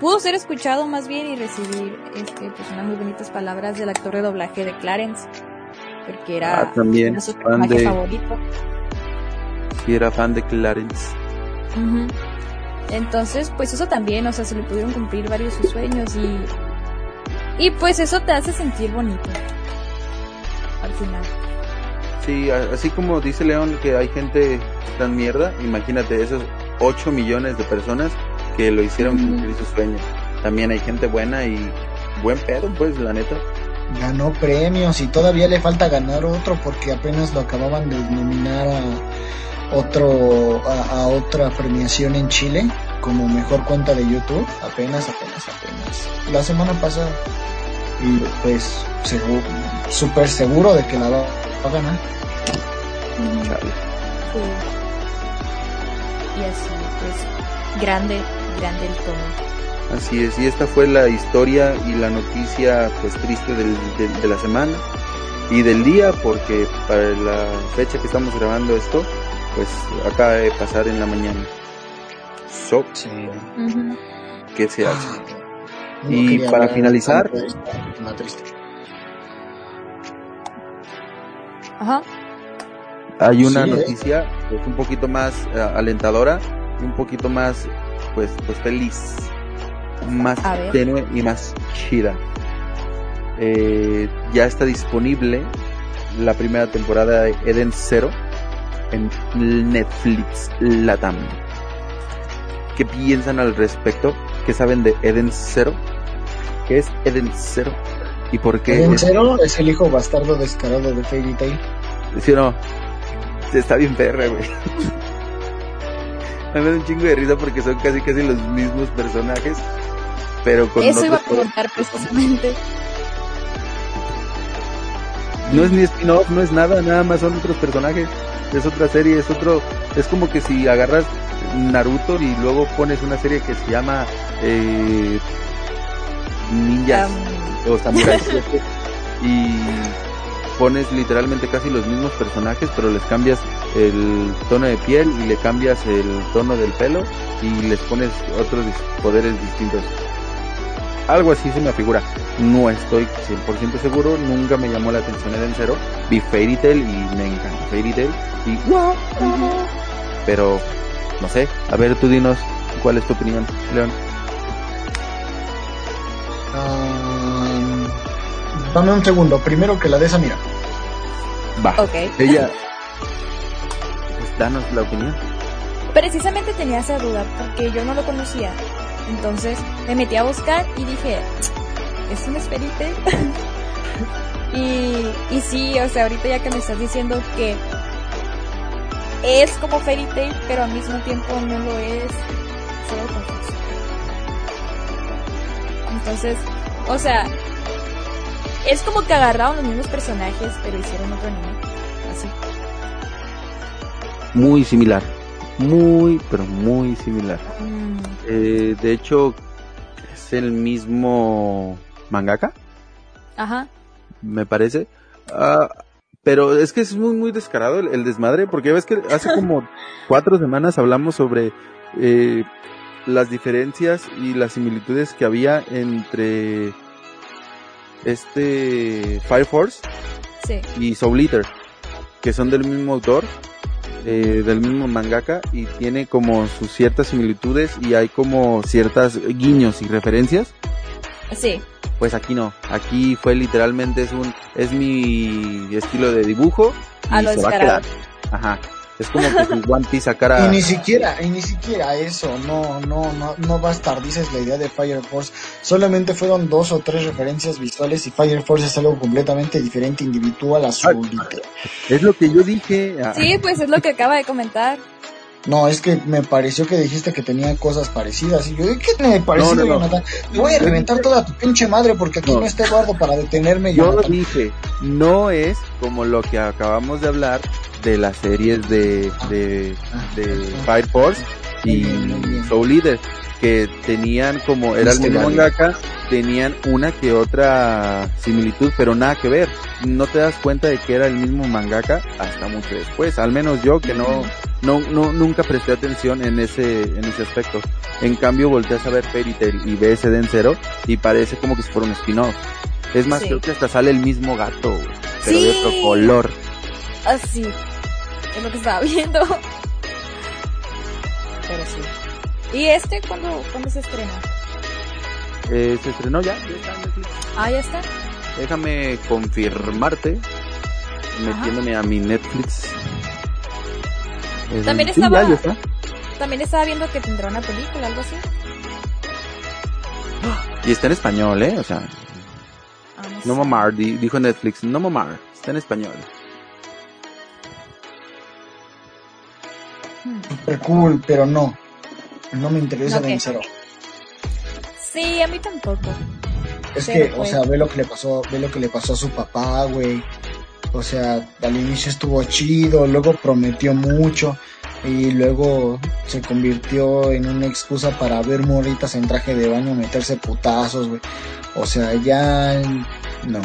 pudo ser escuchado más bien y recibir este, pues unas muy bonitas palabras del actor de doblaje de Clarence, porque era Ah, también, su fan personaje de- favorito. Y era fan de Clarence. Entonces, pues eso también, o sea, se le pudieron cumplir varios sus sueños y y pues eso te hace sentir bonito al final. Sí, así como dice León que hay gente tan mierda, imagínate esos 8 millones de personas que lo hicieron cumplir su sueño. También hay gente buena y buen pedo, pues, la neta. Ganó premios y todavía le falta ganar otro porque apenas lo acababan de nominar a otro a, a otra premiación en Chile como mejor cuenta de YouTube. Apenas, apenas, apenas. La semana pasada. Y pues seguro, súper seguro de que la va, va a ganar. Sí. Y así, pues, grande, grande el tono. Así es, y esta fue la historia y la noticia pues triste del- del- de la semana y del día, porque para la fecha que estamos grabando esto, pues acaba de pasar en la mañana. So, Sí. ¿qué se hace? No Y para finalizar- última triste. Ajá. Hay una Sí, ¿eh? noticia pues, un poquito más eh, alentadora y un poquito más pues pues feliz, más tenue y más chida. Eh, ya está disponible la primera temporada de Eden Zero en Netflix Latam. ¿Qué piensan al respecto? ¿Qué saben de Eden Zero? ¿Qué es Eden Zero? ¿Y por qué? Eden Zero es el hijo bastardo descarado de Fairy Tail. ¿Sí o no? Está bien perra, güey. Me da un chingo de risa porque son casi casi los mismos personajes, pero con Eso iba a preguntar precisamente. No es ni spin-off, no es nada, nada más son otros personajes. Es otra serie, es otro... Es como que si agarras Naruto y luego pones una serie que se llama eh, Ninjas Um, o Samurai (laughs) y pones literalmente casi los mismos personajes, pero les cambias el tono de piel y le cambias el tono del pelo y les pones otros poderes distintos. Algo así se me figura. No estoy 100% seguro, nunca me llamó la atención Eden Zero. Vi Fairy Tail y me encanta Fairy Tail y pero no sé, a ver tú dinos cuál es tu opinión, León. Ah, dame un segundo, primero que la de esa mira. Va. ok. Ella pues danos la opinión. Precisamente tenía esa duda porque yo no lo conocía. Entonces me metí a buscar y dije, ¿es un Fairy (laughs) Tail? y, y sí, o sea, ahorita ya que me estás diciendo que es como Fairy Tail, pero al mismo tiempo no lo es, solo confuso. Entonces, o sea, es como que agarraron los mismos personajes, pero hicieron otro anime. Así. Muy similar. Muy, pero muy similar. Mm, Eh, de hecho, es el mismo mangaka, ajá. me parece. Ah, pero es que es muy, muy descarado el, el desmadre, porque ves que hace como (laughs) cuatro semanas hablamos sobre eh, las diferencias y las similitudes que había entre este Fire Force Sí. y Soul Eater, que son del mismo autor, eh, del mismo mangaka, y tiene como sus ciertas similitudes y hay como ciertas guiños y referencias. Sí. Pues aquí no, aquí fue literalmente es un, es mi estilo de dibujo y A lo se va a quedar. Ajá. Es como que si One Piece sacara Y ni siquiera, y ni siquiera eso, no, no, no, no va a estar, dices la idea de Fire Force. Solamente fueron dos o tres referencias visuales y Fire Force es algo completamente diferente, individual a su Ah. es lo que yo dije. ah, Sí, pues es lo que acaba de comentar. No, es que me pareció que dijiste que tenía cosas parecidas. Y yo, ¿de qué me parecido, No, no, no. Jonathan? Te voy a reventar toda tu pinche madre porque aquí No. está Eduardo para detenerme, Yo Jonathan. dije, no es como lo que acabamos de hablar de las series de, de, de Fire Force y. Soul Eater, que tenían como, era el mismo mangaka, tenían una que otra similitud, pero nada que ver. No te das cuenta de que era el mismo mangaka hasta mucho después. Al menos yo que no, no, no, nunca presté atención en ese, en ese aspecto. En cambio, volteas a ver Fairy Tail y ves Eden Zero y parece como que si fuera un spin-off. Es más, Sí. creo que hasta sale el mismo gato, pero de otro color. Así. Es lo que estaba (laughs) viendo. Pero sí. ¿Y este cuándo, cuándo se estrena? Eh, se estrenó ya, ya está en Netflix. Ah, ya está. Déjame confirmarte, metiéndome a mi Netflix. También sí, estaba- ya, ya está. También estaba viendo que tendrá una película, algo así. Y está en español, ¿eh? O sea, Ah, no sé. mamar, di- dijo Netflix, no mamar, está en español. Hmm. Super cool, pero no. No me interesa ¿No qué? vencer. Sí, a mí tampoco. Es Pero que, o pues- sea, ve lo que le pasó, ve lo que le pasó a su papá, güey. O sea, al inicio estuvo chido, luego prometió mucho y luego se convirtió en una excusa para ver morritas en traje de baño meterse putazos, güey. O sea, ya no.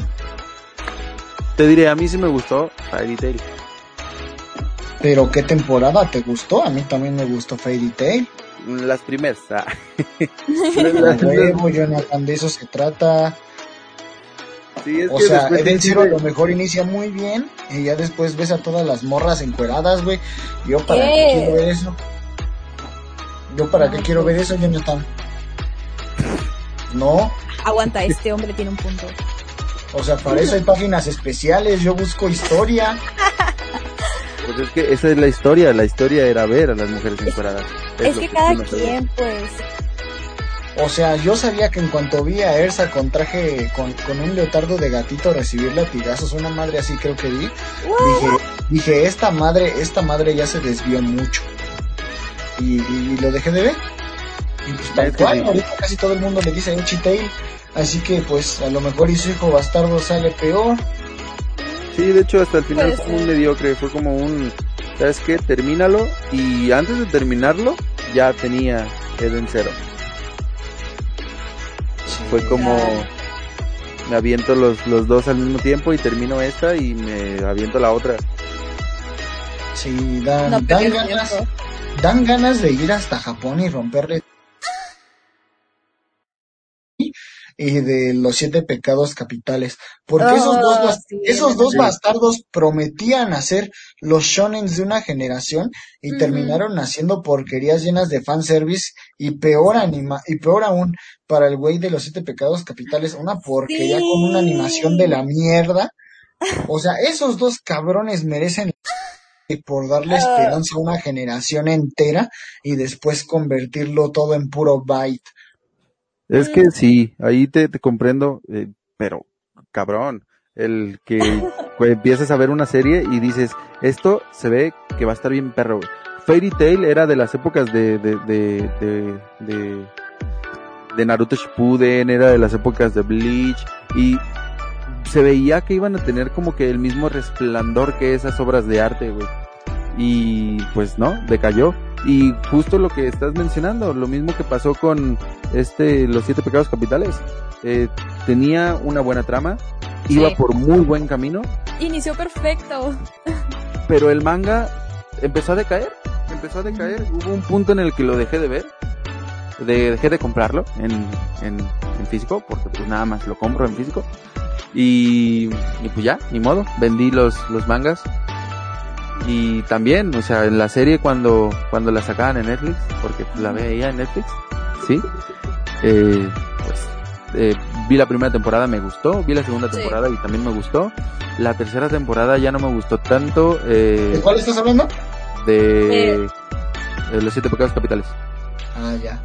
Te diré, a mí sí me gustó Fairy Tail. Pero ¿qué temporada te gustó? A mí también me gustó Fairy Tail. Las primeras. ah. (laughs) A Las- huevo, Jonathan, de eso se trata. Sí, es O que sea, Eden Zero a lo mejor inicia muy bien y ya después ves a todas las morras encueradas, güey. Yo para qué, ¿Qué? quiero ver eso. Yo para qué No, quiero ver eso, Jonathan. No, Aguanta, este hombre tiene un punto. o sea, para eso hay páginas especiales, yo busco historia. Pues es que esa es la historia, la historia era ver a las mujeres encueradas. Es que cada quien, pues. O sea, yo sabía que en cuanto vi a Ersa con traje, con, con un leotardo de gatito recibir latigazos, una madre así creo que vi, dije, dije, esta madre, esta madre ya se desvió mucho. Y, y lo dejé de ver. Y pues tal cual, ahorita casi todo el mundo le dice Uchi Tail. Así que pues a lo mejor y su hijo bastardo sale peor. Sí, de hecho hasta el final fue un mediocre, fue como un, ¿sabes qué? Termínalo y antes de terminarlo ya tenía Eden Zero. Fue como me aviento los, los dos al mismo tiempo y termino esta y me aviento la otra. Sí, dan, No dan ganas, dan ganas de ir hasta Japón y romperle y de los siete pecados capitales. Porque esos Oh, dos, sí, esos dos sí. bastardos prometían hacer los shonens de una generación y terminaron haciendo porquerías llenas de fanservice y peor anima, y peor aún para el güey de los siete pecados capitales, una porquería Sí. con una animación de la mierda. O sea, esos dos cabrones merecen por darle Ah. esperanza a una generación entera y después convertirlo todo en puro byte. Es que sí, ahí te, te comprendo, eh, pero cabrón, el que (laughs) pues, empiezas a ver una serie y dices, esto se ve que va a estar bien perro. güey". Fairy Tail era de las épocas de, de, de, de, de, de Naruto Shippuden, era de las épocas de Bleach y se veía que iban a tener como que el mismo resplandor que esas obras de arte, güey. Y pues no, decayó. Y justo lo que estás mencionando, lo mismo que pasó con este Los Siete Pecados Capitales. Eh, tenía una buena trama, iba por muy buen camino, Inició perfecto. pero el manga empezó a decaer, empezó a decaer. Hubo un punto en el que lo dejé de ver, de, dejé de comprarlo en, en, en físico, porque pues nada más lo compro en físico. Y, y pues ya, ni modo, vendí los, los mangas. Y también, o sea, en la serie cuando, cuando la sacaban en Netflix, porque la veía en Netflix, sí, eh, pues eh, vi la primera temporada, me gustó, vi la segunda Sí. temporada y también me gustó. La tercera temporada ya no me gustó tanto eh, ¿De cuál estás hablando? de Eh. eh, Los Siete Pecados Capitales. Ah, ya.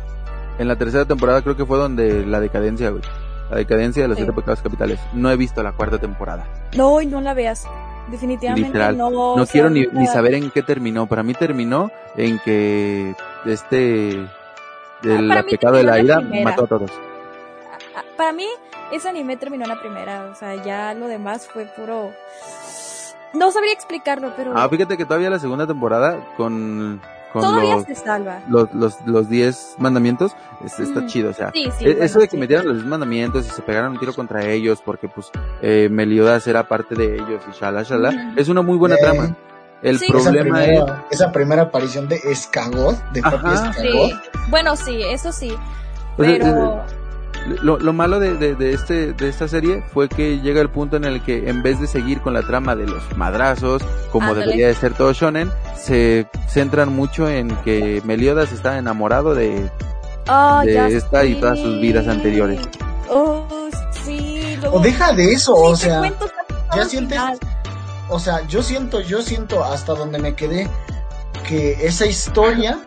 En la tercera temporada creo que fue donde la decadencia, güey. La decadencia de los Sí. Siete Pecados Capitales. No he visto la cuarta temporada. No, y no la veas. Definitivamente Literal. no. No o sea, quiero ni, ni saber en qué terminó. Para mí terminó en que este del Ah, pecado de la ira mató a todos. Ah, Para mí, ese anime terminó en la primera. O sea, ya lo demás fue puro. No sabría explicarlo, pero Ah, fíjate que todavía la segunda temporada con, con todavía los, se salva. los, los, los diez mandamientos es- está Mm. chido. O sea, Sí, sí. E- bueno, Eso de que sí. metieran los mandamientos y se pegaran un tiro contra ellos porque pues eh, Meliodas era parte de ellos y shala shala Ujú. es una muy buena Eh, trama El Sí. Esa problema es... primera, esa primera aparición de Escagot, de Ajá. papi Escagot. Sí. Bueno, sí, eso sí. Pues, eh, Pero Lo, lo malo de, de, de este, de esta serie fue que llega el punto en el que en vez de seguir con la trama de los madrazos, como Ándale. debería de ser todo shonen, se centran mucho en que Meliodas está enamorado de... Ah, de esta y todas sus vidas anteriores. Oh, sí. luego- O deja de eso, Sí, o sea, cuento ya sientes, o sea, yo siento, yo siento hasta donde me quedé que esa historia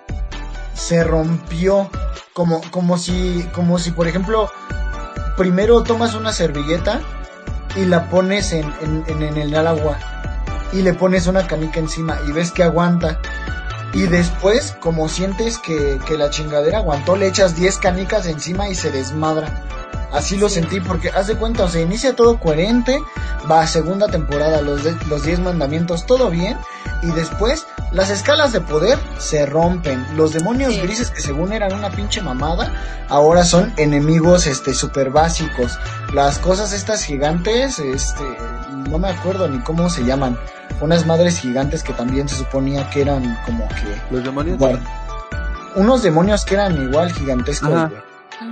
se rompió como, como si, como si por ejemplo, primero tomas una servilleta y la pones en, en, en, el agua y le pones una canica encima y ves que aguanta. Y después, como sientes que, que la chingadera aguantó, le echas 10 canicas encima y se desmadra. Así lo sentí porque haz de cuenta, o sea, inicia todo coherente, va a segunda temporada, los, de- los 10 mandamientos, todo bien, y después las escalas de poder se rompen. Los demonios Sí. grises que según eran una pinche mamada, ahora son enemigos este super básicos. Las cosas estas gigantes, este, no me acuerdo ni cómo se llaman. Unas madres gigantes que también se suponía que eran como que Los demonios... guard- unos demonios que eran igual gigantescos, Ajá.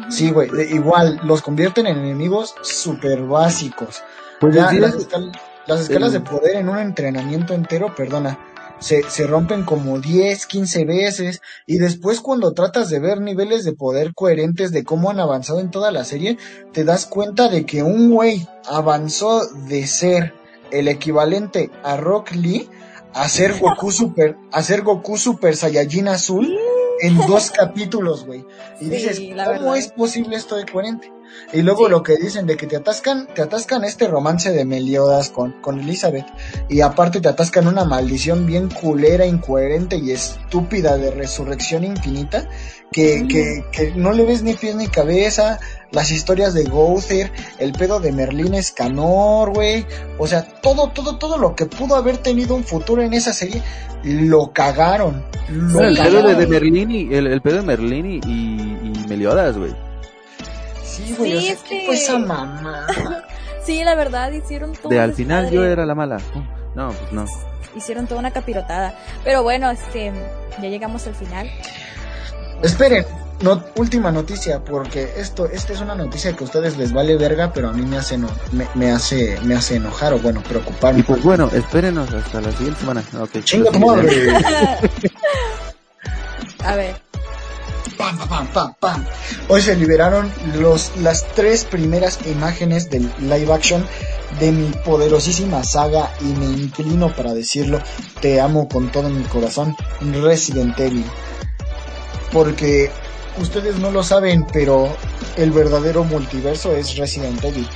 Sí, güey, igual, los convierten en enemigos super básicos. Pues Ya, las, escal- las escalas el- de poder en un entrenamiento entero, perdona, se, se rompen como 10, 15 veces y después cuando tratas de ver niveles de poder coherentes de cómo han avanzado en toda la serie, te das cuenta de que un güey avanzó de ser el equivalente a Rock Lee a ser Goku Super, a ser Goku Super Saiyajin Azul en dos capítulos, güey. Y Sí, dices, ¿cómo verdad. es posible esto de coherente? Y luego Sí. lo que dicen de que te atascan, te atascan este romance de Meliodas con, con Elizabeth. Y aparte te atascan una maldición bien culera, incoherente y estúpida de resurrección infinita. Que, Mm. que, que no le ves ni pies ni cabeza. Las historias de Gother, el pedo de Merlín Escanor, güey. O sea, todo, todo, todo lo que pudo haber tenido un futuro en esa serie, lo cagaron. Lo el pedo de, cagaron. de Merlín y el, el pedo de Merlín y, y, y Meliodas, güey. Sí, güey, Sí, o sea, es ¿qué que- fue esa mamá? (laughs) Sí, la verdad, hicieron todo. De al final yo era la mala. No, pues no. Hicieron toda una capirotada. Pero bueno, este, ya llegamos al final. Esperen, no, última noticia, porque esto, esta es una noticia que a ustedes les vale verga, pero a mí me hace, me, me hace, me hace enojar o bueno, preocuparme. Y pues bueno, espérenos hasta la siguiente semana. Ok. Chinga tu madre. (laughs) A ver. Pam, pam, pam, pam, pam. Hoy se liberaron los, las tres primeras imágenes del live action de mi poderosísima saga y me inclino para decirlo, te amo con todo mi corazón, Resident Evil. Porque ustedes no lo saben, pero el verdadero multiverso es Resident Evil.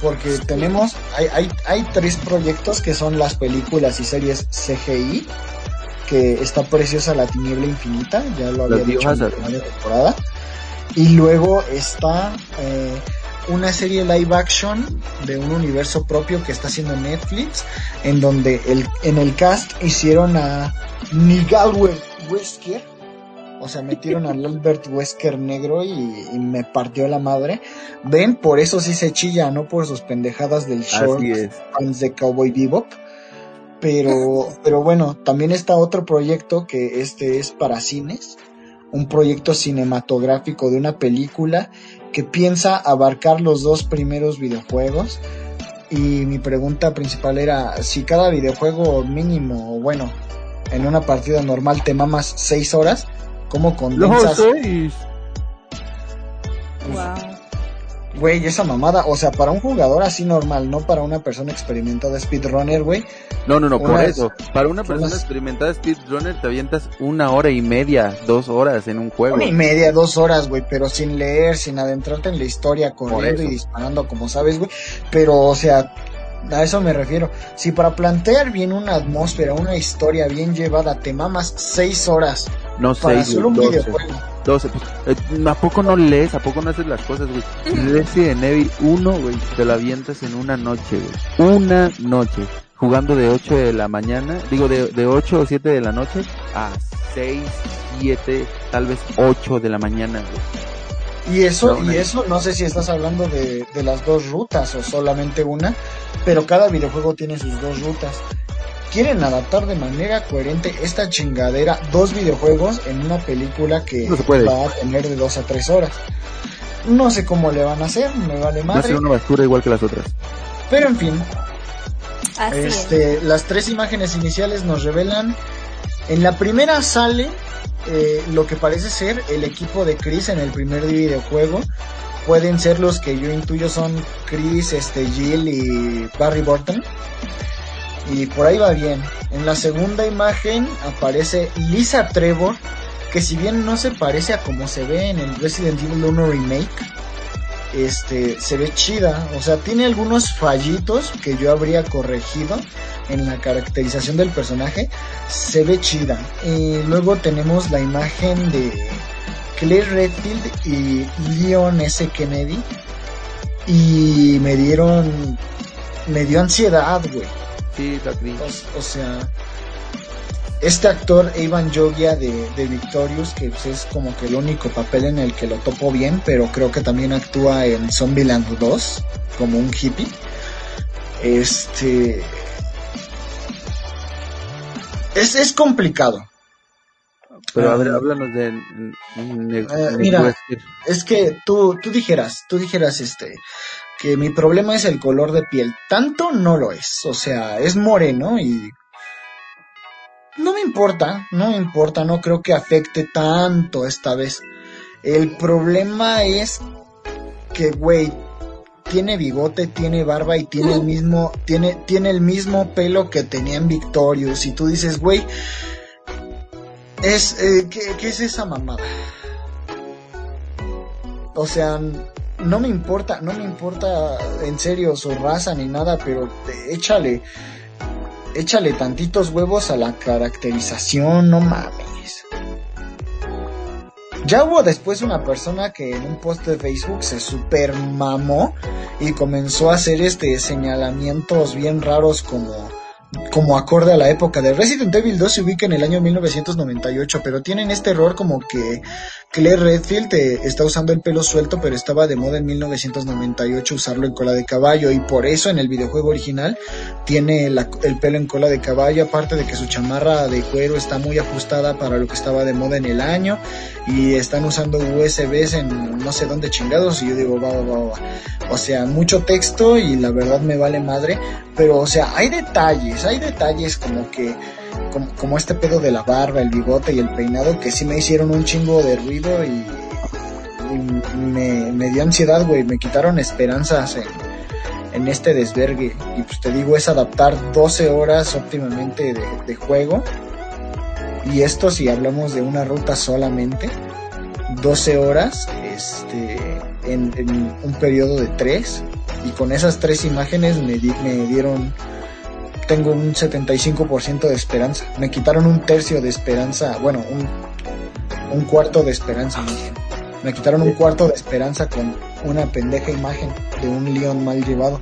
Porque tenemos, hay, hay, hay tres proyectos que son las películas y series CGI, que está preciosa la tiniebla infinita, ya lo había dicho en la primera temporada. Y luego está eh, una serie live action de un universo propio que está haciendo Netflix, en donde el, en el cast hicieron a Nigalwe Wesker, o sea, metieron al Albert Wesker negro y, y me partió la madre. Ven, por eso sí se chilla, no por sus pendejadas del es. fans de Cowboy Bebop. Pero, (laughs) pero bueno, también está otro proyecto que este es para cines, un proyecto cinematográfico de una película que piensa abarcar los dos primeros videojuegos. Y mi pregunta principal era si cada videojuego mínimo, o bueno, en una partida normal te mamas seis horas, ¿cómo condensas? seis. Wow. Güey, esa mamada, o sea, para un jugador así normal, no para una persona experimentada speedrunner, güey, No, no, no, por Unas- eso. Para una persona unas- experimentada speedrunner te avientas una hora y media, dos horas en un juego. Una y media, dos horas, güey, pero sin leer, sin adentrarte en la historia, corriendo y disparando, como sabes, güey. Pero, o sea, a eso me refiero. Si para plantear bien una atmósfera, una historia bien llevada, te mamas seis horas No para seis, solo un doce. videojuego. 12. Pues, eh, ¿A poco no lees? ¿A poco no haces las cosas, güey? Resident Evil 1, güey, te lo avientas en una noche, güey. Una noche. Jugando de 8 de la mañana, digo, de, de 8 o 7 de la noche a 6, 7, tal vez 8 de la mañana, güey. Y eso, No, y eso, no sé si estás hablando de, de las dos rutas o solamente una, pero cada videojuego tiene sus dos rutas. quieren adaptar de manera coherente esta chingadera, dos videojuegos en una película que No se puede. va a tener de dos a tres horas. No sé cómo le van a hacer, me vale Va a madre. ser una basura igual que las otras. Pero en fin, Así es. este, las tres imágenes iniciales nos revelan. En la primera sale eh, lo que parece ser el equipo de Chris en el primer videojuego. Pueden ser los que yo intuyo son Chris, este, Jill y Barry Burton. Y por ahí va bien. En la segunda imagen aparece Lisa Trevor, que si bien no se parece a como se ve en el Resident Evil 1 Remake, este, se ve chida, o sea, tiene algunos fallitos que yo habría corregido en la caracterización del personaje, se ve chida. Y luego tenemos la imagen de Claire Redfield y Leon S. Kennedy y me dieron, me dio ansiedad, güey. Sí. O, o sea, este actor, Ivan Jogia de, de Victorious, que pues, es como que el único papel en el que lo topo bien, pero creo que también actúa en Zombieland 2 como un hippie. Este. Es, es complicado. Pero a ver, Ah. háblanos de Eh, mira. Es que tú, tú dijeras, tú dijeras este, que mi problema es el color de piel. Tanto no lo es. O sea, es moreno y no me importa, no me importa, no creo que afecte tanto esta vez. El problema es que, güey, tiene bigote, tiene barba y tiene el mismo, tiene, tiene el mismo pelo que tenía en Victorious. Y tú dices, güey, es, eh, ¿qué, ¿qué es esa mamada? O sea, no me importa, no me importa en serio su raza ni nada, pero échale, échale tantitos huevos a la caracterización, no mames. Ya hubo después una persona que en un post de Facebook se super mamó y comenzó a hacer este señalamientos bien raros como como acorde a la época de Resident Evil 2 se ubica en el año 1998, pero tienen este error como que Claire Redfield eh, está usando el pelo suelto, pero estaba de moda en 1998 usarlo en cola de caballo y por eso en el videojuego original tiene el pelo en cola de caballo, aparte de que su chamarra de cuero está muy ajustada para lo que estaba de moda en el año y están usando USBs en no sé dónde chingados y yo digo, va, va, va, va. O sea, mucho texto y la verdad me vale madre, pero o sea, hay detalles, hay detalles como que como, este pedo de la barba, el bigote y el peinado que sí me hicieron un chingo de ruido y, me, dio ansiedad, güey, me quitaron esperanzas en, este desvergue. Y pues te digo, es adaptar 12 horas óptimamente de, de juego. Y esto si hablamos de una ruta solamente, 12 horas este, en, en un periodo de 3. Y con esas tres imágenes me, di- me dieron tengo un 75% de esperanza. Me quitaron un tercio de esperanza, bueno, un, un cuarto de esperanza. Me quitaron un cuarto de esperanza con una pendeja imagen de un león mal llevado.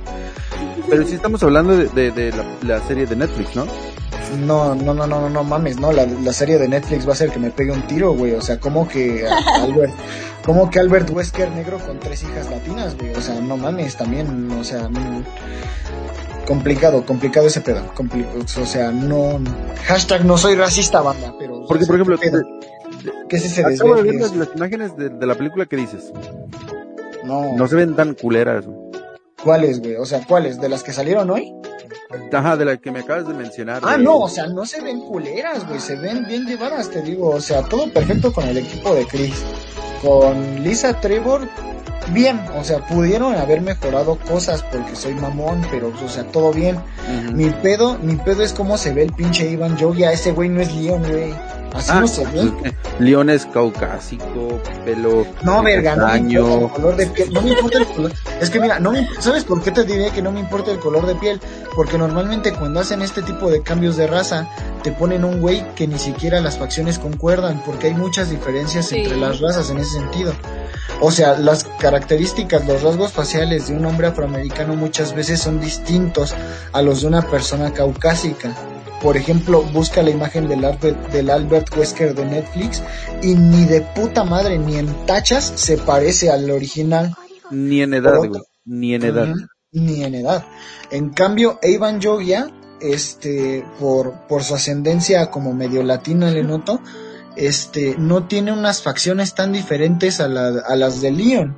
Pero sí estamos hablando de, de- de la, la serie de Netflix, ¿no? No, no, no, no, no, no mames, no, la, la serie de Netflix va a ser que me pegue un tiro, güey. O sea, como que Albert, (laughs) como que Albert Wesker negro con tres hijas latinas, güey. O sea, no mames, también, o sea, no- complicado, complicado ese pedo. Compli- o sea, no, hashtag no soy racista, banda, pero. Porque, por ejemplo, ¿qué ¿Qué es ese acabo de ver las, las imágenes de, de la película que dices. No, No se ven tan culeras. güey. ¿cuáles, güey? O sea, ¿cuáles? ¿De las que salieron hoy? Ajá, de la que me acabas de mencionar. Ah, no, o sea, no se ven culeras, güey, se ven bien llevadas, te digo, o sea, todo perfecto con el equipo de Chris. Con Lisa Trevor, bien, o sea, pudieron haber mejorado cosas porque soy mamón, pero, o sea, todo bien. Mi pedo, mi pedo es cómo se ve el pinche Ivan Jogia, ese güey no es Leon, güey. Así Ah, no se ve. León es caucásico, pelo No, verga, no me importa el color de piel, no me importa el color. Es que mira, no me, ¿sabes por qué te diré que no me importa el color de piel? Porque normalmente cuando hacen este tipo de cambios de raza, te ponen un güey que ni siquiera las facciones concuerdan, porque hay muchas diferencias Sí. entre las razas en ese sentido. O sea, las características, los rasgos faciales de un hombre afroamericano muchas veces son distintos a los de una persona caucásica. Por ejemplo, busca la imagen del Albert, del Albert Wesker de Netflix y ni de puta madre, ni en tachas se parece al original. Ni en edad, güey. Ni en edad. Ni en edad. En cambio, Evan Jogia este, por, por su ascendencia como medio latina, le noto, este, no tiene unas facciones tan diferentes a, la, a las de Leon.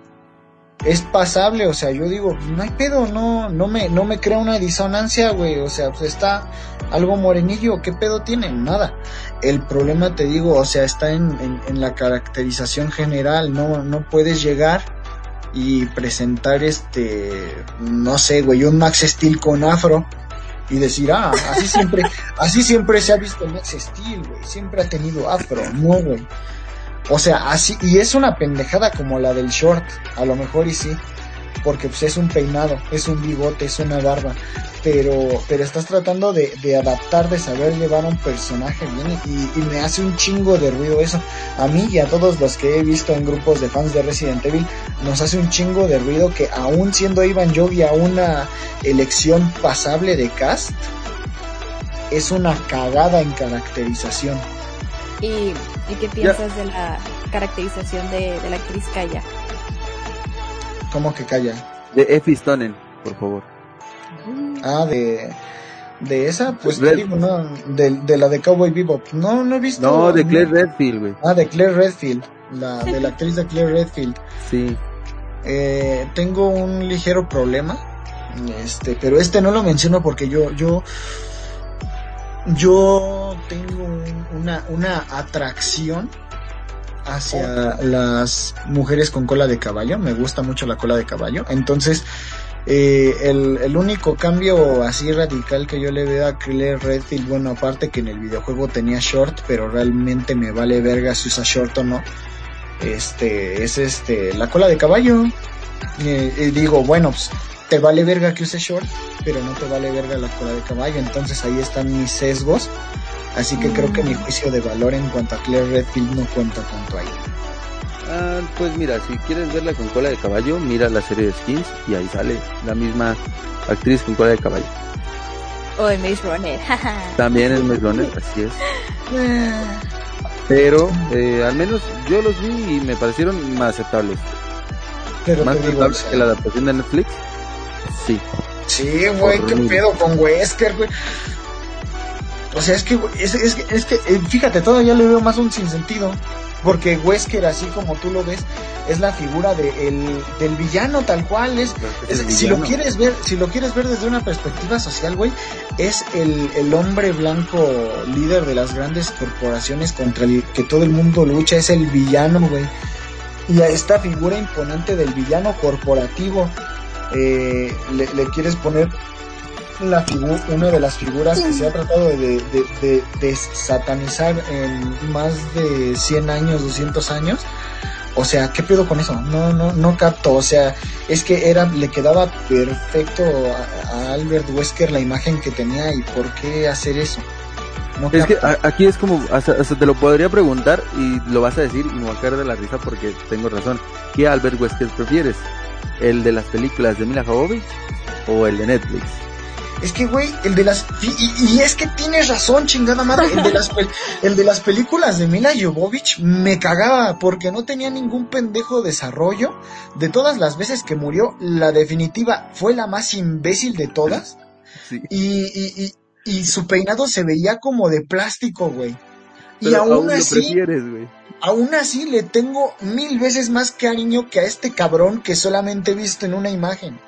Es pasable, o sea, yo digo, no hay pedo, no, no me, no me crea una disonancia, güey, o sea, pues está algo morenillo, ¿qué pedo tiene? Nada. El problema, te digo, o sea, está en, en, la caracterización general, no, no puedes llegar y presentar este, no sé, güey, un Max Steel con afro y decir, ah, así siempre, así siempre se ha visto Max Steel, güey, siempre ha tenido afro, no, güey. O sea, así, y es una pendejada como la del short, a lo mejor y sí, porque pues es un peinado, es un bigote, es una barba, pero, pero estás tratando de, de adaptar, de saber llevar a un personaje bien y, me hace un chingo de ruido eso. A mí y a todos los que he visto en grupos de fans de Resident Evil, nos hace un chingo de ruido que aún siendo Ivan Yogi a una elección pasable de cast, es una cagada en caracterización. ¿Y, y qué piensas de la caracterización de, de la actriz Kaya? ¿Cómo que calla? De Effie Stonen, por favor. Ah, de, de esa, pues te digo, no, de, de, la de Cowboy Bebop. No, no he visto. No, de Claire Redfield, güey. Ah, de Claire Redfield, la, de la actriz de Claire Redfield. Sí. Eh, tengo un ligero problema, este, pero este no lo menciono porque yo, yo, yo tengo una, una atracción hacia las mujeres con cola de caballo. Me gusta mucho la cola de caballo. Entonces, eh, el, el, único cambio así radical que yo le veo a Claire Redfield, bueno, aparte que en el videojuego tenía short, pero realmente me vale verga si usa short o no. Este, es este, la cola de caballo. Eh, y digo, bueno, pues, te vale verga que use short, pero no te vale verga la cola de caballo. Entonces ahí están mis sesgos. Así que mm. creo que mi juicio de valor en cuanto a Claire Redfield no cuenta tanto ahí. Ah, pues mira, si quieres verla con cola de caballo, mira la serie de skins y ahí sale la misma actriz con cola de caballo. O el Maze Runner. (laughs) También el Maze Runner, así es. Pero eh, al menos yo los vi y me parecieron más aceptables. Pero más aceptables que la adaptación de Netflix. Sí. Sí, güey, qué pedo con Wesker, güey. O sea, es que, es, es, es que, eh, fíjate, todavía le veo más un sinsentido. Porque Wesker, así como tú lo ves, es la figura de el, del villano tal cual. Es, es si lo quieres ver, si lo quieres ver desde una perspectiva social, güey, es el, el hombre blanco líder de las grandes corporaciones contra el que todo el mundo lucha, es el villano, güey. Y a esta figura imponente del villano corporativo, eh, le, le quieres poner la una de las figuras que se ha tratado de, de, de, de, satanizar en más de 100 años, 200 años. O sea, ¿qué pedo con eso? No, no, no capto. O sea, es que era, le quedaba perfecto a, a Albert Wesker la imagen que tenía y por qué hacer eso. No es que a, aquí es como, hasta, hasta, te lo podría preguntar y lo vas a decir y me voy a caer de la risa porque tengo razón. ¿Qué Albert Wesker prefieres? ¿El de las películas de Mila Jovovich o el de Netflix? Es que, güey, el de las... Y, y, es que tienes razón, chingada madre. El de las, el de las películas de Mila Jovovich me cagaba porque no tenía ningún pendejo desarrollo. De todas las veces que murió, la definitiva fue la más imbécil de todas. (laughs) Sí. Y, y, y, y, su peinado se veía como de plástico, güey. Y aún, aún así... Prefieres, aún así le tengo mil veces más cariño que a este cabrón que solamente he visto en una imagen.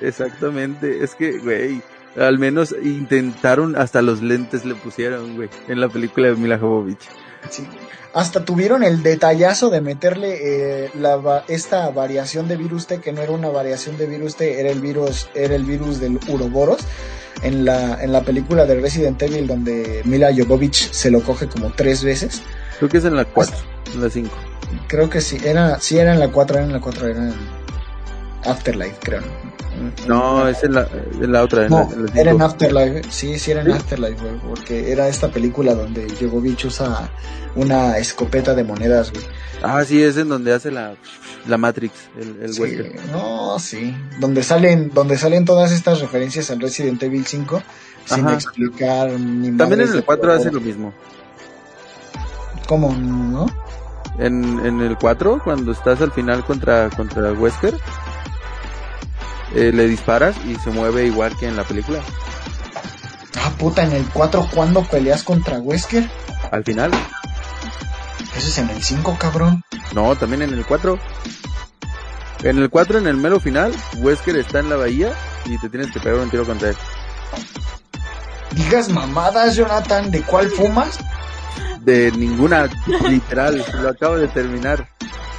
Exactamente, es que, güey, al menos intentaron, hasta los lentes le pusieron, güey, en la película de Mila Jovovich. Sí. Hasta tuvieron el detallazo de meterle eh, la, esta variación de virus T, que no era una variación de virus T, era el virus, era el virus del Uroboros, en la, en la película de Resident Evil, donde Mila Jovovich se lo coge como tres veces. Creo que es en la 4, en la 5. Creo que sí, era, sí era en la 4, era en la 4, era en Afterlife, creo. No, es en la, en la otra. En no, la, en la era en Afterlife, sí, sí era en ¿Sí? Afterlife, güey, porque era esta película donde Jovovich usa una escopeta de monedas, güey. Ah, sí, es en donde hace la, la Matrix, el, el sí, western. No, sí, donde salen, donde salen todas estas referencias al Resident Evil 5 sin Ajá. explicar ni También en el de 4 por- hace lo mismo. ¿Cómo, no? En, en el 4, cuando estás al final contra, contra Wesker, eh, le disparas y se mueve igual que en la película. ¿A Puta, en el 4, ¿cuándo peleas contra Wesker? Al final. Eso es en el 5, cabrón. No, también en el 4. En el 4, en el mero final, Wesker está en la bahía y te tienes que pegar un tiro contra él. Digas mamadas, Jonathan, ¿de cuál fumas? De ninguna, literal, (laughs) lo acabo de terminar.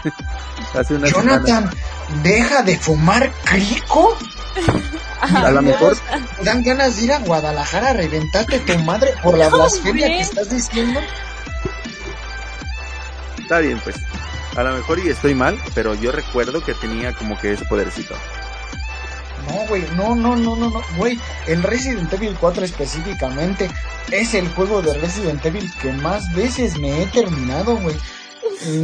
(laughs) Hace una Jonathan, deja de fumar crico. A lo mejor. Dan ganas de ir a Guadalajara a reventarte tu madre por la blasfemia que estás diciendo. Está bien, pues. A lo mejor y estoy mal, pero yo recuerdo que tenía como que ese podercito. No, güey, no, no, no, no, no, güey. El Resident Evil 4 específicamente es el juego de Resident Evil que más veces me he terminado, güey.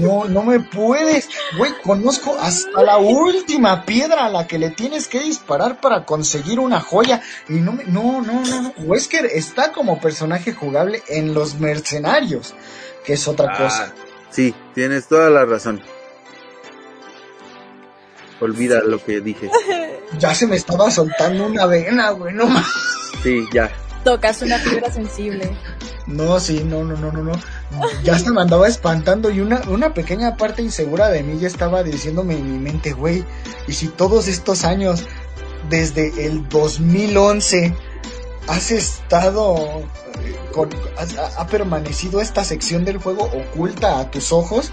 No, no me puedes. Güey, conozco hasta la última piedra a la que le tienes que disparar para conseguir una joya. Y no me, no, no, no. Wesker está como personaje jugable en los mercenarios, que es otra Ah, cosa. Sí, tienes toda la razón. Olvida lo que dije. Ya se me estaba soltando una vena, güey, no más. Sí, ya. Tocas una fibra sensible. No, sí, no, no, no, no, no. Ya hasta me andaba espantando y una, una pequeña parte insegura de mí ya estaba diciéndome en mi mente, güey, y si todos estos años, desde el 2011, has estado eh, con, has- ha, ha permanecido esta sección del juego oculta a tus ojos,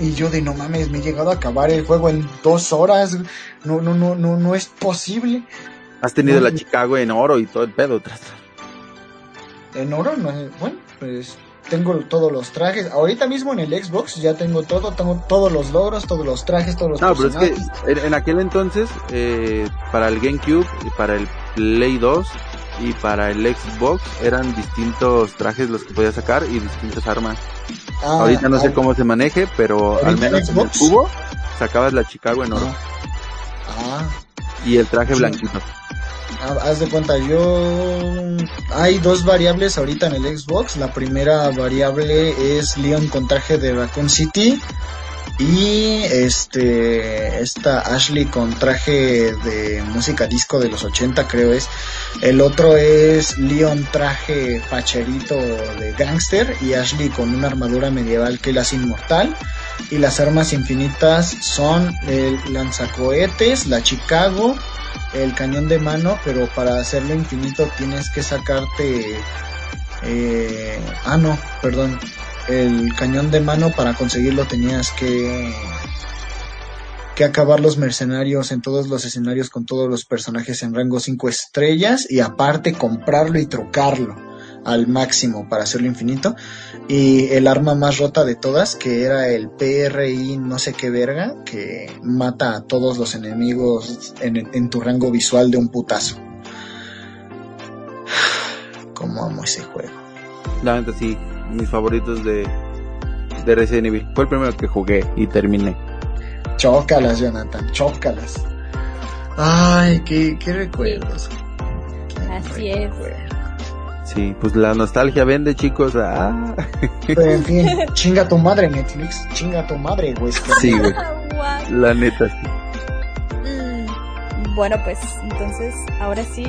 y yo de no mames, me he llegado a acabar el juego en dos horas, no, no, no, no, no es posible. Has tenido No, la. Chicago en oro y todo el pedo. tras, tras. En oro, no, bueno, pues tengo todos los trajes. Ahorita mismo en el Xbox ya tengo todo, tengo todos los logros, todos los trajes, todos los No, pero es que personajes. en, aquel entonces, eh, para el GameCube y para el Play 2 y para el Xbox eran distintos trajes los que podías sacar y distintas armas. Ah, Ahorita no sé ah, cómo se maneje, pero al ¿Ahorita en menos en el Xbox? cubo sacabas la Chicago en oro Ah, y el traje Sí. blanquito. Ah, haz de cuenta, yo... Hay dos variables ahorita en el Xbox. La primera variable es Leon con traje de Raccoon City. Y este, esta Ashley con traje de música disco de los 80 creo es. El otro es Leon traje facherito de gangster y Ashley con una armadura medieval que la hace inmortal. Y las armas infinitas son el lanzacohetes, la Chicago, el cañón de mano, pero para hacerlo infinito tienes que sacarte... eh, ah, no, perdón. El cañón de mano para conseguirlo tenías que que acabar los mercenarios en todos los escenarios con todos los personajes en rango 5 estrellas y aparte comprarlo y trocarlo al máximo para hacerlo infinito y el arma más rota de todas que era el PRI no sé qué verga que mata a todos los enemigos en, en tu rango visual de un putazo (sighs) como amo ese juego La neta sí, mis favoritos de, de Resident Evil. Fue el primero que jugué y terminé. chócalas Jonathan chócalas ay qué, qué recuerdos Qué Así es. Sí, pues la nostalgia vende, chicos. Ah. Pero en fin, (laughs) chinga tu madre Netflix, chinga tu madre, güey. Sí, güey. (laughs) La neta sí. Mm, Bueno, pues entonces, ahora sí,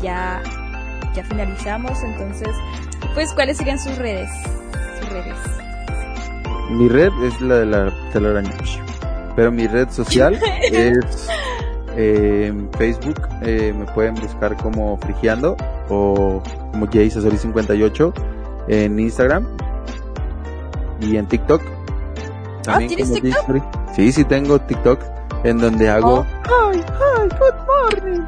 ya, ya finalizamos. Entonces, pues, ¿cuáles serían sus redes? Sus redes. Mi red es la de la telaraña. Pero mi red social (laughs) es eh, en Facebook. eh, me pueden buscar como Frigiando o como Jay58 en Instagram y en TikTok. También Ah, ¿tienes como TikTok? Sí, sí tengo TikTok en donde hago. Hi, hi, good morning.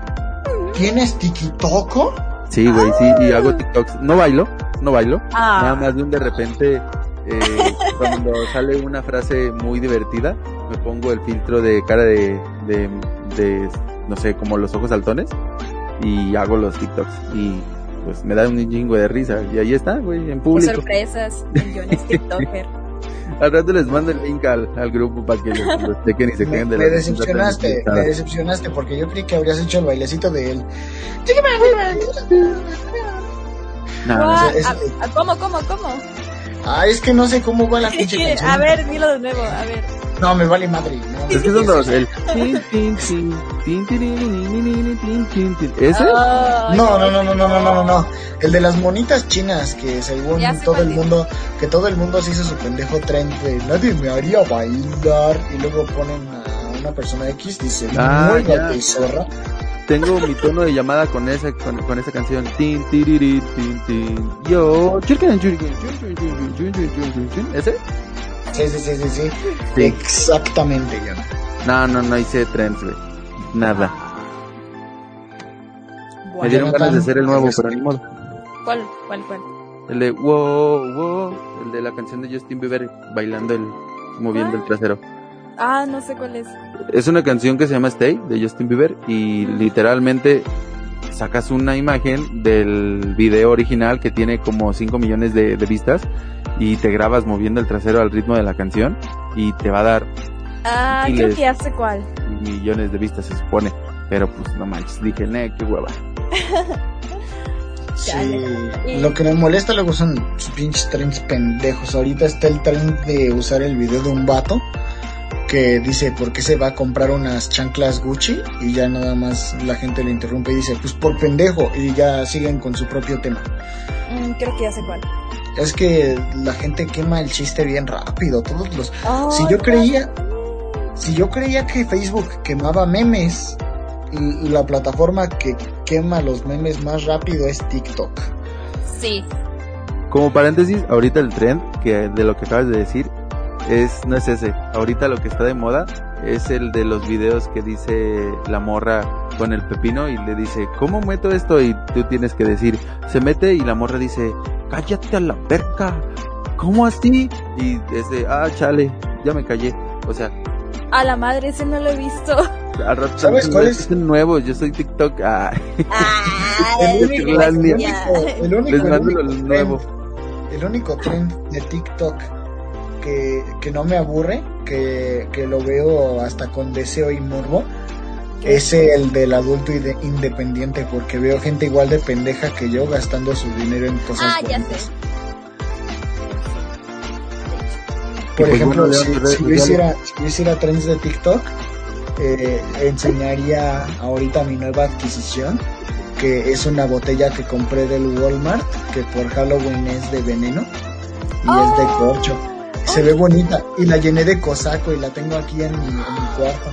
¿Tienes tiquitoco? Sí, güey, sí, y hago TikToks. No bailo, no bailo. Ah, Nada más de un de repente, eh, (laughs) cuando sale una frase muy divertida, me pongo el filtro de cara de, de, de, no sé, como los ojos saltones y hago los TikToks y pues me da un chingo de risa y ahí está, güey, en qué público. sorpresas, millones TikToker. (laughs) Al rato les mando el link al, al grupo para que los, los chequen y se Me, queden de me la decepcionaste, me decepcionaste porque yo creí que habrías hecho el bailecito de él. No, Ah, ese- ah, ah, ¿Cómo, cómo, cómo? Ah, es que no sé cómo va la (laughs) pinche canción. a ver, dilo de nuevo, a ver. No, me vale madre. No, Es que son dos. El. ¿Ese? No, no, no, no, no, no, no, no, El de las monitas chinas que según todo el mundo, que todo el mundo se hizo su pendejo tren de nadie me haría bailar y luego ponen a una persona X dice, ah, zorra tengo mi tono de llamada con esa con, esa canción. Tin tin tin. Yo ese sí sí sí sí. Sí. Exactamente ya. No, no, no hice trends, güey. Nada. Me dieron ganas de hacer el nuevo, pero ni modo. ¿Cuál, cuál, cuál? El de wow, wow. El de la canción de Justin Bieber bailando el. moviendo el trasero. Ah, no sé cuál es. Es una canción que se llama Stay de Justin Bieber y literalmente sacas una imagen del video original que tiene como 5 millones de, de vistas y te grabas moviendo el trasero al ritmo de la canción y te va a dar Ah, creo que ya sé cuál. millones de vistas se supone. Pero pues no manches, dije, ne, qué hueva. (laughs) Sí. Y- Lo que me molesta luego son sus pinches trends pendejos. Ahorita está el trend de usar el video de un vato que dice por qué se va a comprar unas chanclas Gucci y ya nada más la gente le interrumpe y dice pues por pendejo y ya siguen con su propio tema. Mm, creo que ya sé cuál. Es que la gente quema el chiste bien rápido. Todos los Si yo creía- si yo creía que Facebook quemaba memes, l- la plataforma que quema los memes más rápido es TikTok. Sí. Como paréntesis, ahorita el trend que de lo que acabas de decir es no es ese. Ahorita lo que está de moda es el de los videos que dice la morra con el pepino y le dice, "¿Cómo meto esto?" y tú tienes que decir, "Se mete" y la morra dice, "Cállate a la verga." ¿Cómo así? Y es de, "Ah, chale, ya me callé." O sea, A la madre, ese no lo he visto. al rato ¿Sabes cuál es? dicen nuevo, yo soy TikTok. Ah, Ah, (laughs) El único- el único- el único- les el mando único lo trend- nuevo. El único trend de TikTok que, que no me aburre, que, que lo veo hasta con deseo y morbo, es el del adulto ide- independiente, porque veo gente igual de pendeja que yo gastando su dinero en cosas Ah, ya sé. Por pues ejemplo, bueno, si, si yo hiciera, si yo hiciera trends de TikTok, eh, enseñaría ahorita mi nueva adquisición, que es una botella que compré del Walmart, que por Halloween es de veneno y es de Oh. corcho. Se ve bonita y la llené de cosaco y la tengo aquí en mi, en mi cuarto.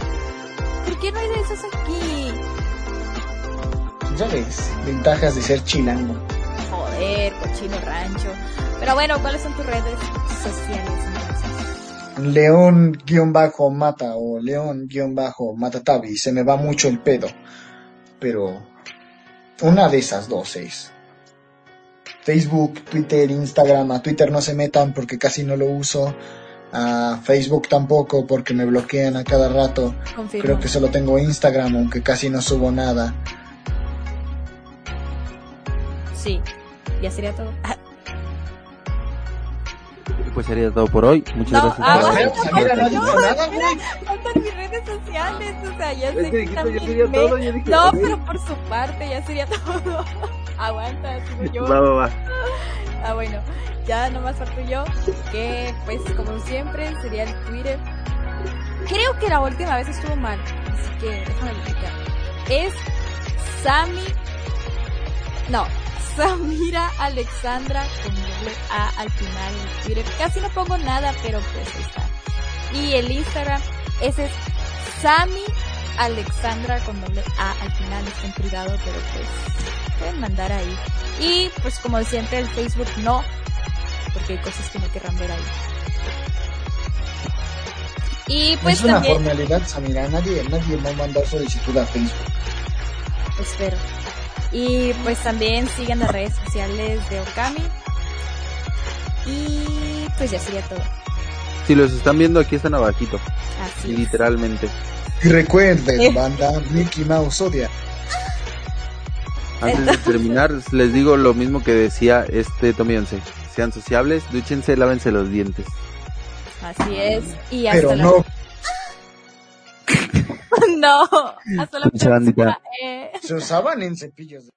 ¿Por qué no hay de esos aquí? Ya ves, ventajas de ser chilango. Joder, cochino rancho. Pero bueno, ¿cuáles son tus redes sociales? León-mata o León-matatabi, se me va mucho el pedo. Pero una de esas dos es. Facebook, Twitter, Instagram, a Twitter no se metan porque casi no lo uso. A Facebook tampoco porque me bloquean a cada rato. Confirmo. Creo que solo tengo Instagram aunque casi no subo nada. Sí. Ya sería todo. (laughs) Ah, pues sería todo por hoy. Muchas No, gracias. ah, por- no no, faltan mis redes sociales, o sea, ya sé que también me- No, pero por su parte ya sería todo. Aguanta, sigo yo. Va, va, va. Ah, bueno, ya nomás falto yo, que pues como siempre sería el Twitter. Creo que la última vez estuvo mal, así que déjame verificar. Es Sami... No, Samira Alexandra con doble A al final en Twitter. Casi no pongo nada, pero pues está. Y el Instagram, ese es Sami Alexandra con doble A al final, está en privado, pero pues pueden mandar ahí. Y pues como siempre el Facebook no, porque hay cosas que no querrán ver ahí. Y pues es una también, formalidad, Samira. Nadie, nadie va a mandar solicitud a Facebook. espero. Y pues también sigan las redes sociales de Okami. Y pues ya sería todo. Si los están viendo, aquí están abajito. Así es. Literalmente. Y recuerden, (laughs) banda, Mickey Mouse odia. Antes de terminar, les digo lo mismo que decía este Tommy 11. Sean sociables, dúchense, lávense los dientes. Así es. Y hasta Pero la no, (laughs) (laughs) no, hasta la Se usaban en cepillos. De...